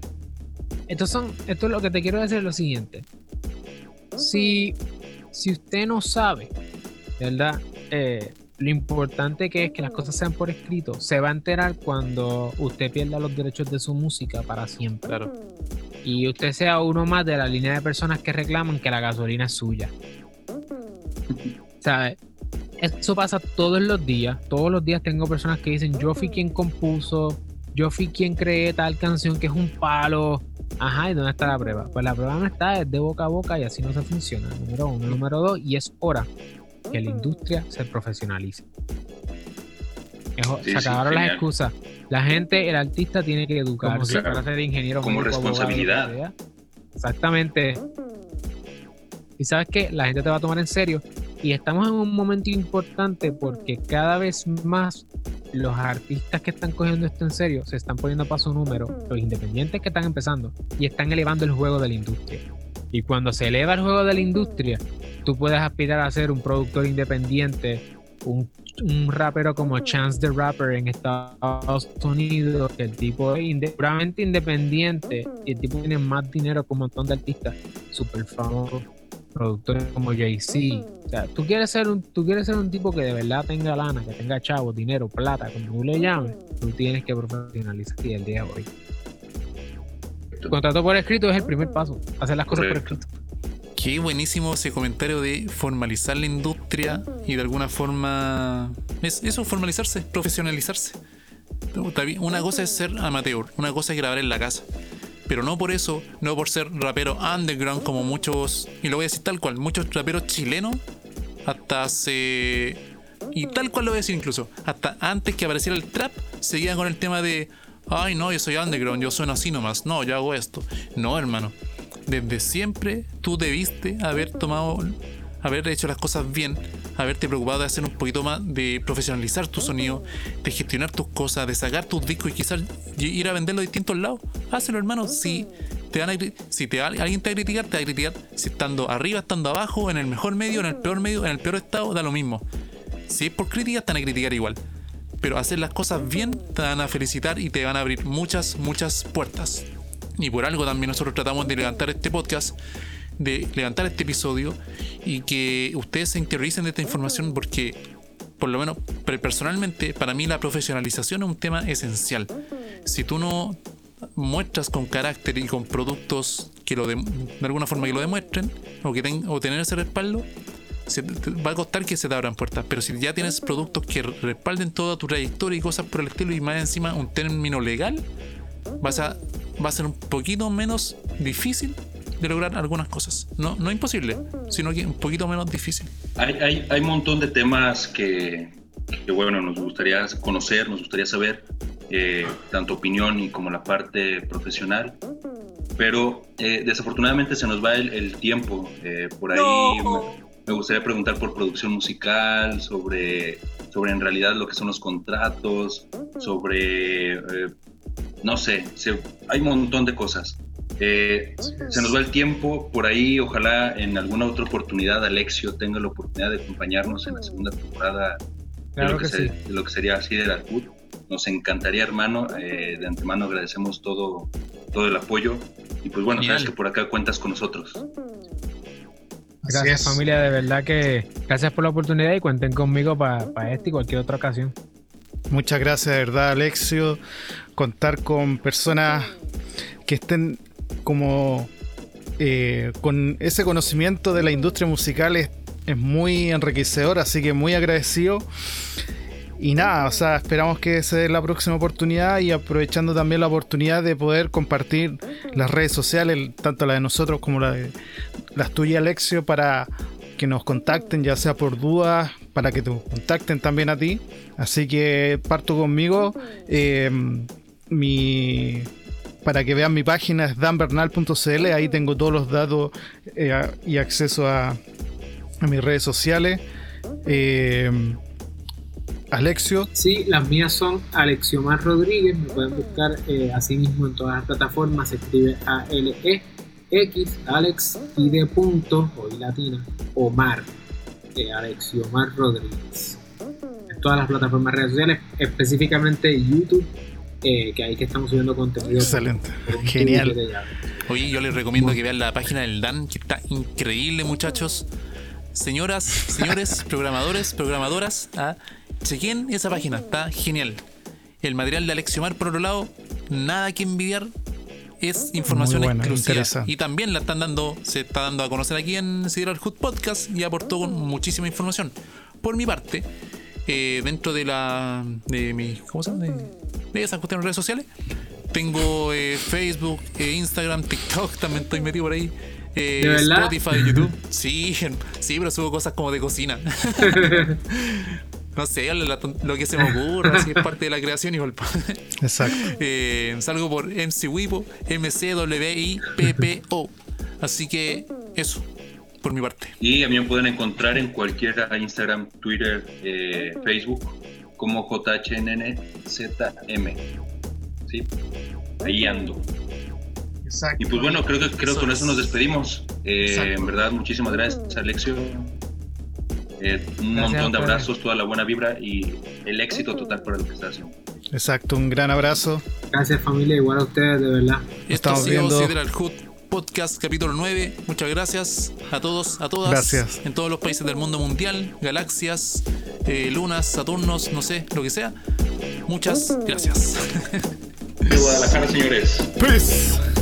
Speaker 4: Estos son, esto es lo que te quiero decir es lo siguiente. Si, si usted no sabe, ¿verdad? Eh, lo importante que es que las cosas sean por escrito, se va a enterar cuando usted pierda los derechos de su música para siempre.
Speaker 1: Claro.
Speaker 4: Y usted sea uno más de la línea de personas que reclaman que la gasolina es suya. ¿Sabe? Eso pasa todos los días. Todos los días tengo personas que dicen, yo fui quien compuso, yo fui quien creé tal canción que es un palo, Ajá, ¿y dónde está la prueba? Pues la prueba no está, es de boca a boca y así no se funciona. Número uno. Número dos, y es hora que la industria se profesionalice.
Speaker 3: Sí,
Speaker 4: se
Speaker 3: sí,
Speaker 4: acabaron las
Speaker 3: genial.
Speaker 4: excusas. La gente, el artista tiene que educarse para ser ingeniero.
Speaker 3: como
Speaker 4: médico,
Speaker 3: responsabilidad.
Speaker 4: Exactamente. Y sabes que la gente te va a tomar en serio. Y estamos en un momento importante porque cada vez más los artistas que están cogiendo esto en serio se están poniendo para su número, los independientes que están empezando y están elevando el juego de la industria. Y cuando se eleva el juego de la industria, tú puedes aspirar a ser un productor independiente, un, un rapero como Chance the Rapper en Estados Unidos, que el tipo es puramente independiente y el tipo tiene más dinero que un montón de artistas super famosos, productores como Jay-Z. O sea, tú quieres, ser un, tú quieres ser un tipo que de verdad tenga lana, que tenga chavos, dinero, plata, como tú le llames, tú tienes que profesionalizarte el día de hoy. Contrato por escrito es el primer paso, hacer las cosas por escrito.
Speaker 1: Qué buenísimo ese comentario de formalizar la industria y de alguna forma. Es eso, formalizarse, profesionalizarse. Una cosa es ser amateur, una cosa es grabar en la casa. Pero no por eso, no por ser rapero underground como muchos, y lo voy a decir tal cual, muchos raperos chilenos, hasta hace. Y tal cual lo voy a decir incluso, hasta antes que apareciera el trap, seguían con el tema de. Ay, no, yo soy underground, yo sueno así nomás. No, yo hago esto. No, hermano desde siempre tú debiste haber tomado, haber hecho las cosas bien, haberte preocupado de hacer un poquito más, de profesionalizar tu sonido, de gestionar tus cosas, de sacar tus discos y quizás ir a venderlo a distintos lados. Hazlo, hermano. Si te van a, si te, alguien te va a criticar, te va a criticar si estando arriba, estando abajo, en el mejor medio, en el peor medio, en el peor estado, da lo mismo. Si es por crítica, te van a criticar igual. Pero hacer las cosas bien, te van a felicitar y te van a abrir muchas, muchas puertas. Y por algo también nosotros tratamos de levantar este podcast, de levantar este episodio y que ustedes se interioricen de esta información porque, por lo menos per- personalmente, para mí la profesionalización es un tema esencial. Si tú no muestras con carácter y con productos que lo de, de alguna forma que lo demuestren o que ten- o tener ese respaldo, se te- va a costar que se te abran puertas. Pero si ya tienes productos que respalden toda tu trayectoria y cosas por el estilo y más encima un término legal, vas a, va a ser un poquito menos difícil de lograr algunas cosas. No, no imposible, sino que un poquito menos difícil.
Speaker 3: Hay, hay, hay un montón de temas que, que, bueno, nos gustaría conocer, nos gustaría saber, eh, tanto opinión y como la parte profesional, pero eh, desafortunadamente se nos va el, el tiempo. eh, por ahí me, me gustaría preguntar por producción musical, sobre, sobre en realidad lo que son los contratos, sobre, eh, no sé, se- hay un montón de cosas. Eh, se nos va el tiempo, por ahí ojalá en alguna otra oportunidad Alexio tenga la oportunidad de acompañarnos en la segunda temporada de, lo, que
Speaker 4: que
Speaker 3: se-
Speaker 4: sí.
Speaker 3: de lo que sería así de la CUT. Nos encantaría, hermano, eh, de antemano agradecemos todo, todo el apoyo y pues bueno,
Speaker 1: Genial.
Speaker 3: sabes que por acá cuentas con nosotros.
Speaker 4: Gracias familia, de verdad que gracias por la oportunidad y cuenten conmigo para esta y cualquier otra ocasión.
Speaker 2: Muchas gracias, de verdad, Alexio. Contar con personas que estén como eh, con ese conocimiento de la industria musical es, es muy enriquecedor, así que muy agradecido. Y nada, o sea, esperamos que se dé la próxima oportunidad y aprovechando también la oportunidad de poder compartir las redes sociales, tanto la de nosotros como la de las tuyas, Alexio, para que nos contacten, ya sea por dudas, para que te contacten también a ti. Así que parto conmigo. eh, mi, para que vean mi página es danbernal.cl, ahí tengo todos los datos eh, y acceso a, mis redes sociales. Eh, Alexio,
Speaker 6: Sí, las mías son Alexiomar Rodríguez, me pueden buscar eh, así mismo en todas las plataformas, se escribe A-L-E-X, Alex y de punto, o y latina, Omar, eh, Alexiomar Rodríguez. En todas las plataformas redes sociales, específicamente YouTube, eh, que ahí que estamos subiendo contenido.
Speaker 2: excelente, genial.
Speaker 1: Oye, yo les recomiendo que vean la página del Dan, que está increíble, muchachos. Señoras, señores, [LAUGHS] programadores, programadoras, ah, chequen esa página, está genial. El material de Alexiomar, por otro lado, nada que envidiar. Es información
Speaker 2: buena,
Speaker 1: exclusiva. Y también la están dando, se está dando a conocer aquí en Sideral Hood Podcast y aportó con muchísima información. Por mi parte, eh, dentro de la. de mi. ¿Cómo se llama? De, de esas cuestiones de redes sociales, Tengo eh, Facebook, eh, Instagram, TikTok, también estoy metido por ahí. Eh,
Speaker 4: ¿De?
Speaker 1: Spotify, YouTube. [LAUGHS] Sí, [LAUGHS] sí, pero subo cosas como de cocina. [LAUGHS] no sé, lo, lo que se me ocurra, así es parte de la creación igual.
Speaker 2: Exacto. [LAUGHS]
Speaker 1: Eh, salgo por MC Wipo, M-C-W-I-P-P-O. Así que eso, por mi parte.
Speaker 3: Y a mí me pueden encontrar en cualquier Instagram, Twitter, eh, Facebook como JHNNZM. ¿Sí? Ahí ando.
Speaker 2: Exacto.
Speaker 3: Y pues bueno, creo que creo
Speaker 1: Eso
Speaker 3: con
Speaker 1: es.
Speaker 3: eso nos despedimos. Eh, en verdad, muchísimas gracias, Alexio. Eh, un
Speaker 5: Gracias
Speaker 3: montón de abrazos, toda la buena vibra y el éxito total para lo que estás haciendo.
Speaker 2: Exacto, un gran abrazo.
Speaker 4: Gracias familia, igual a ustedes, de verdad.
Speaker 1: Esto
Speaker 2: Estamos
Speaker 1: ha sido
Speaker 2: viendo-
Speaker 1: Sideral Hood Podcast capítulo 9. Muchas gracias a todos, a todas.
Speaker 2: Gracias.
Speaker 1: En todos los países del mundo mundial, galaxias, eh, lunas, saturnos, no sé, lo que sea. Muchas gracias.
Speaker 3: De Guadalajara, señores.
Speaker 2: Peace.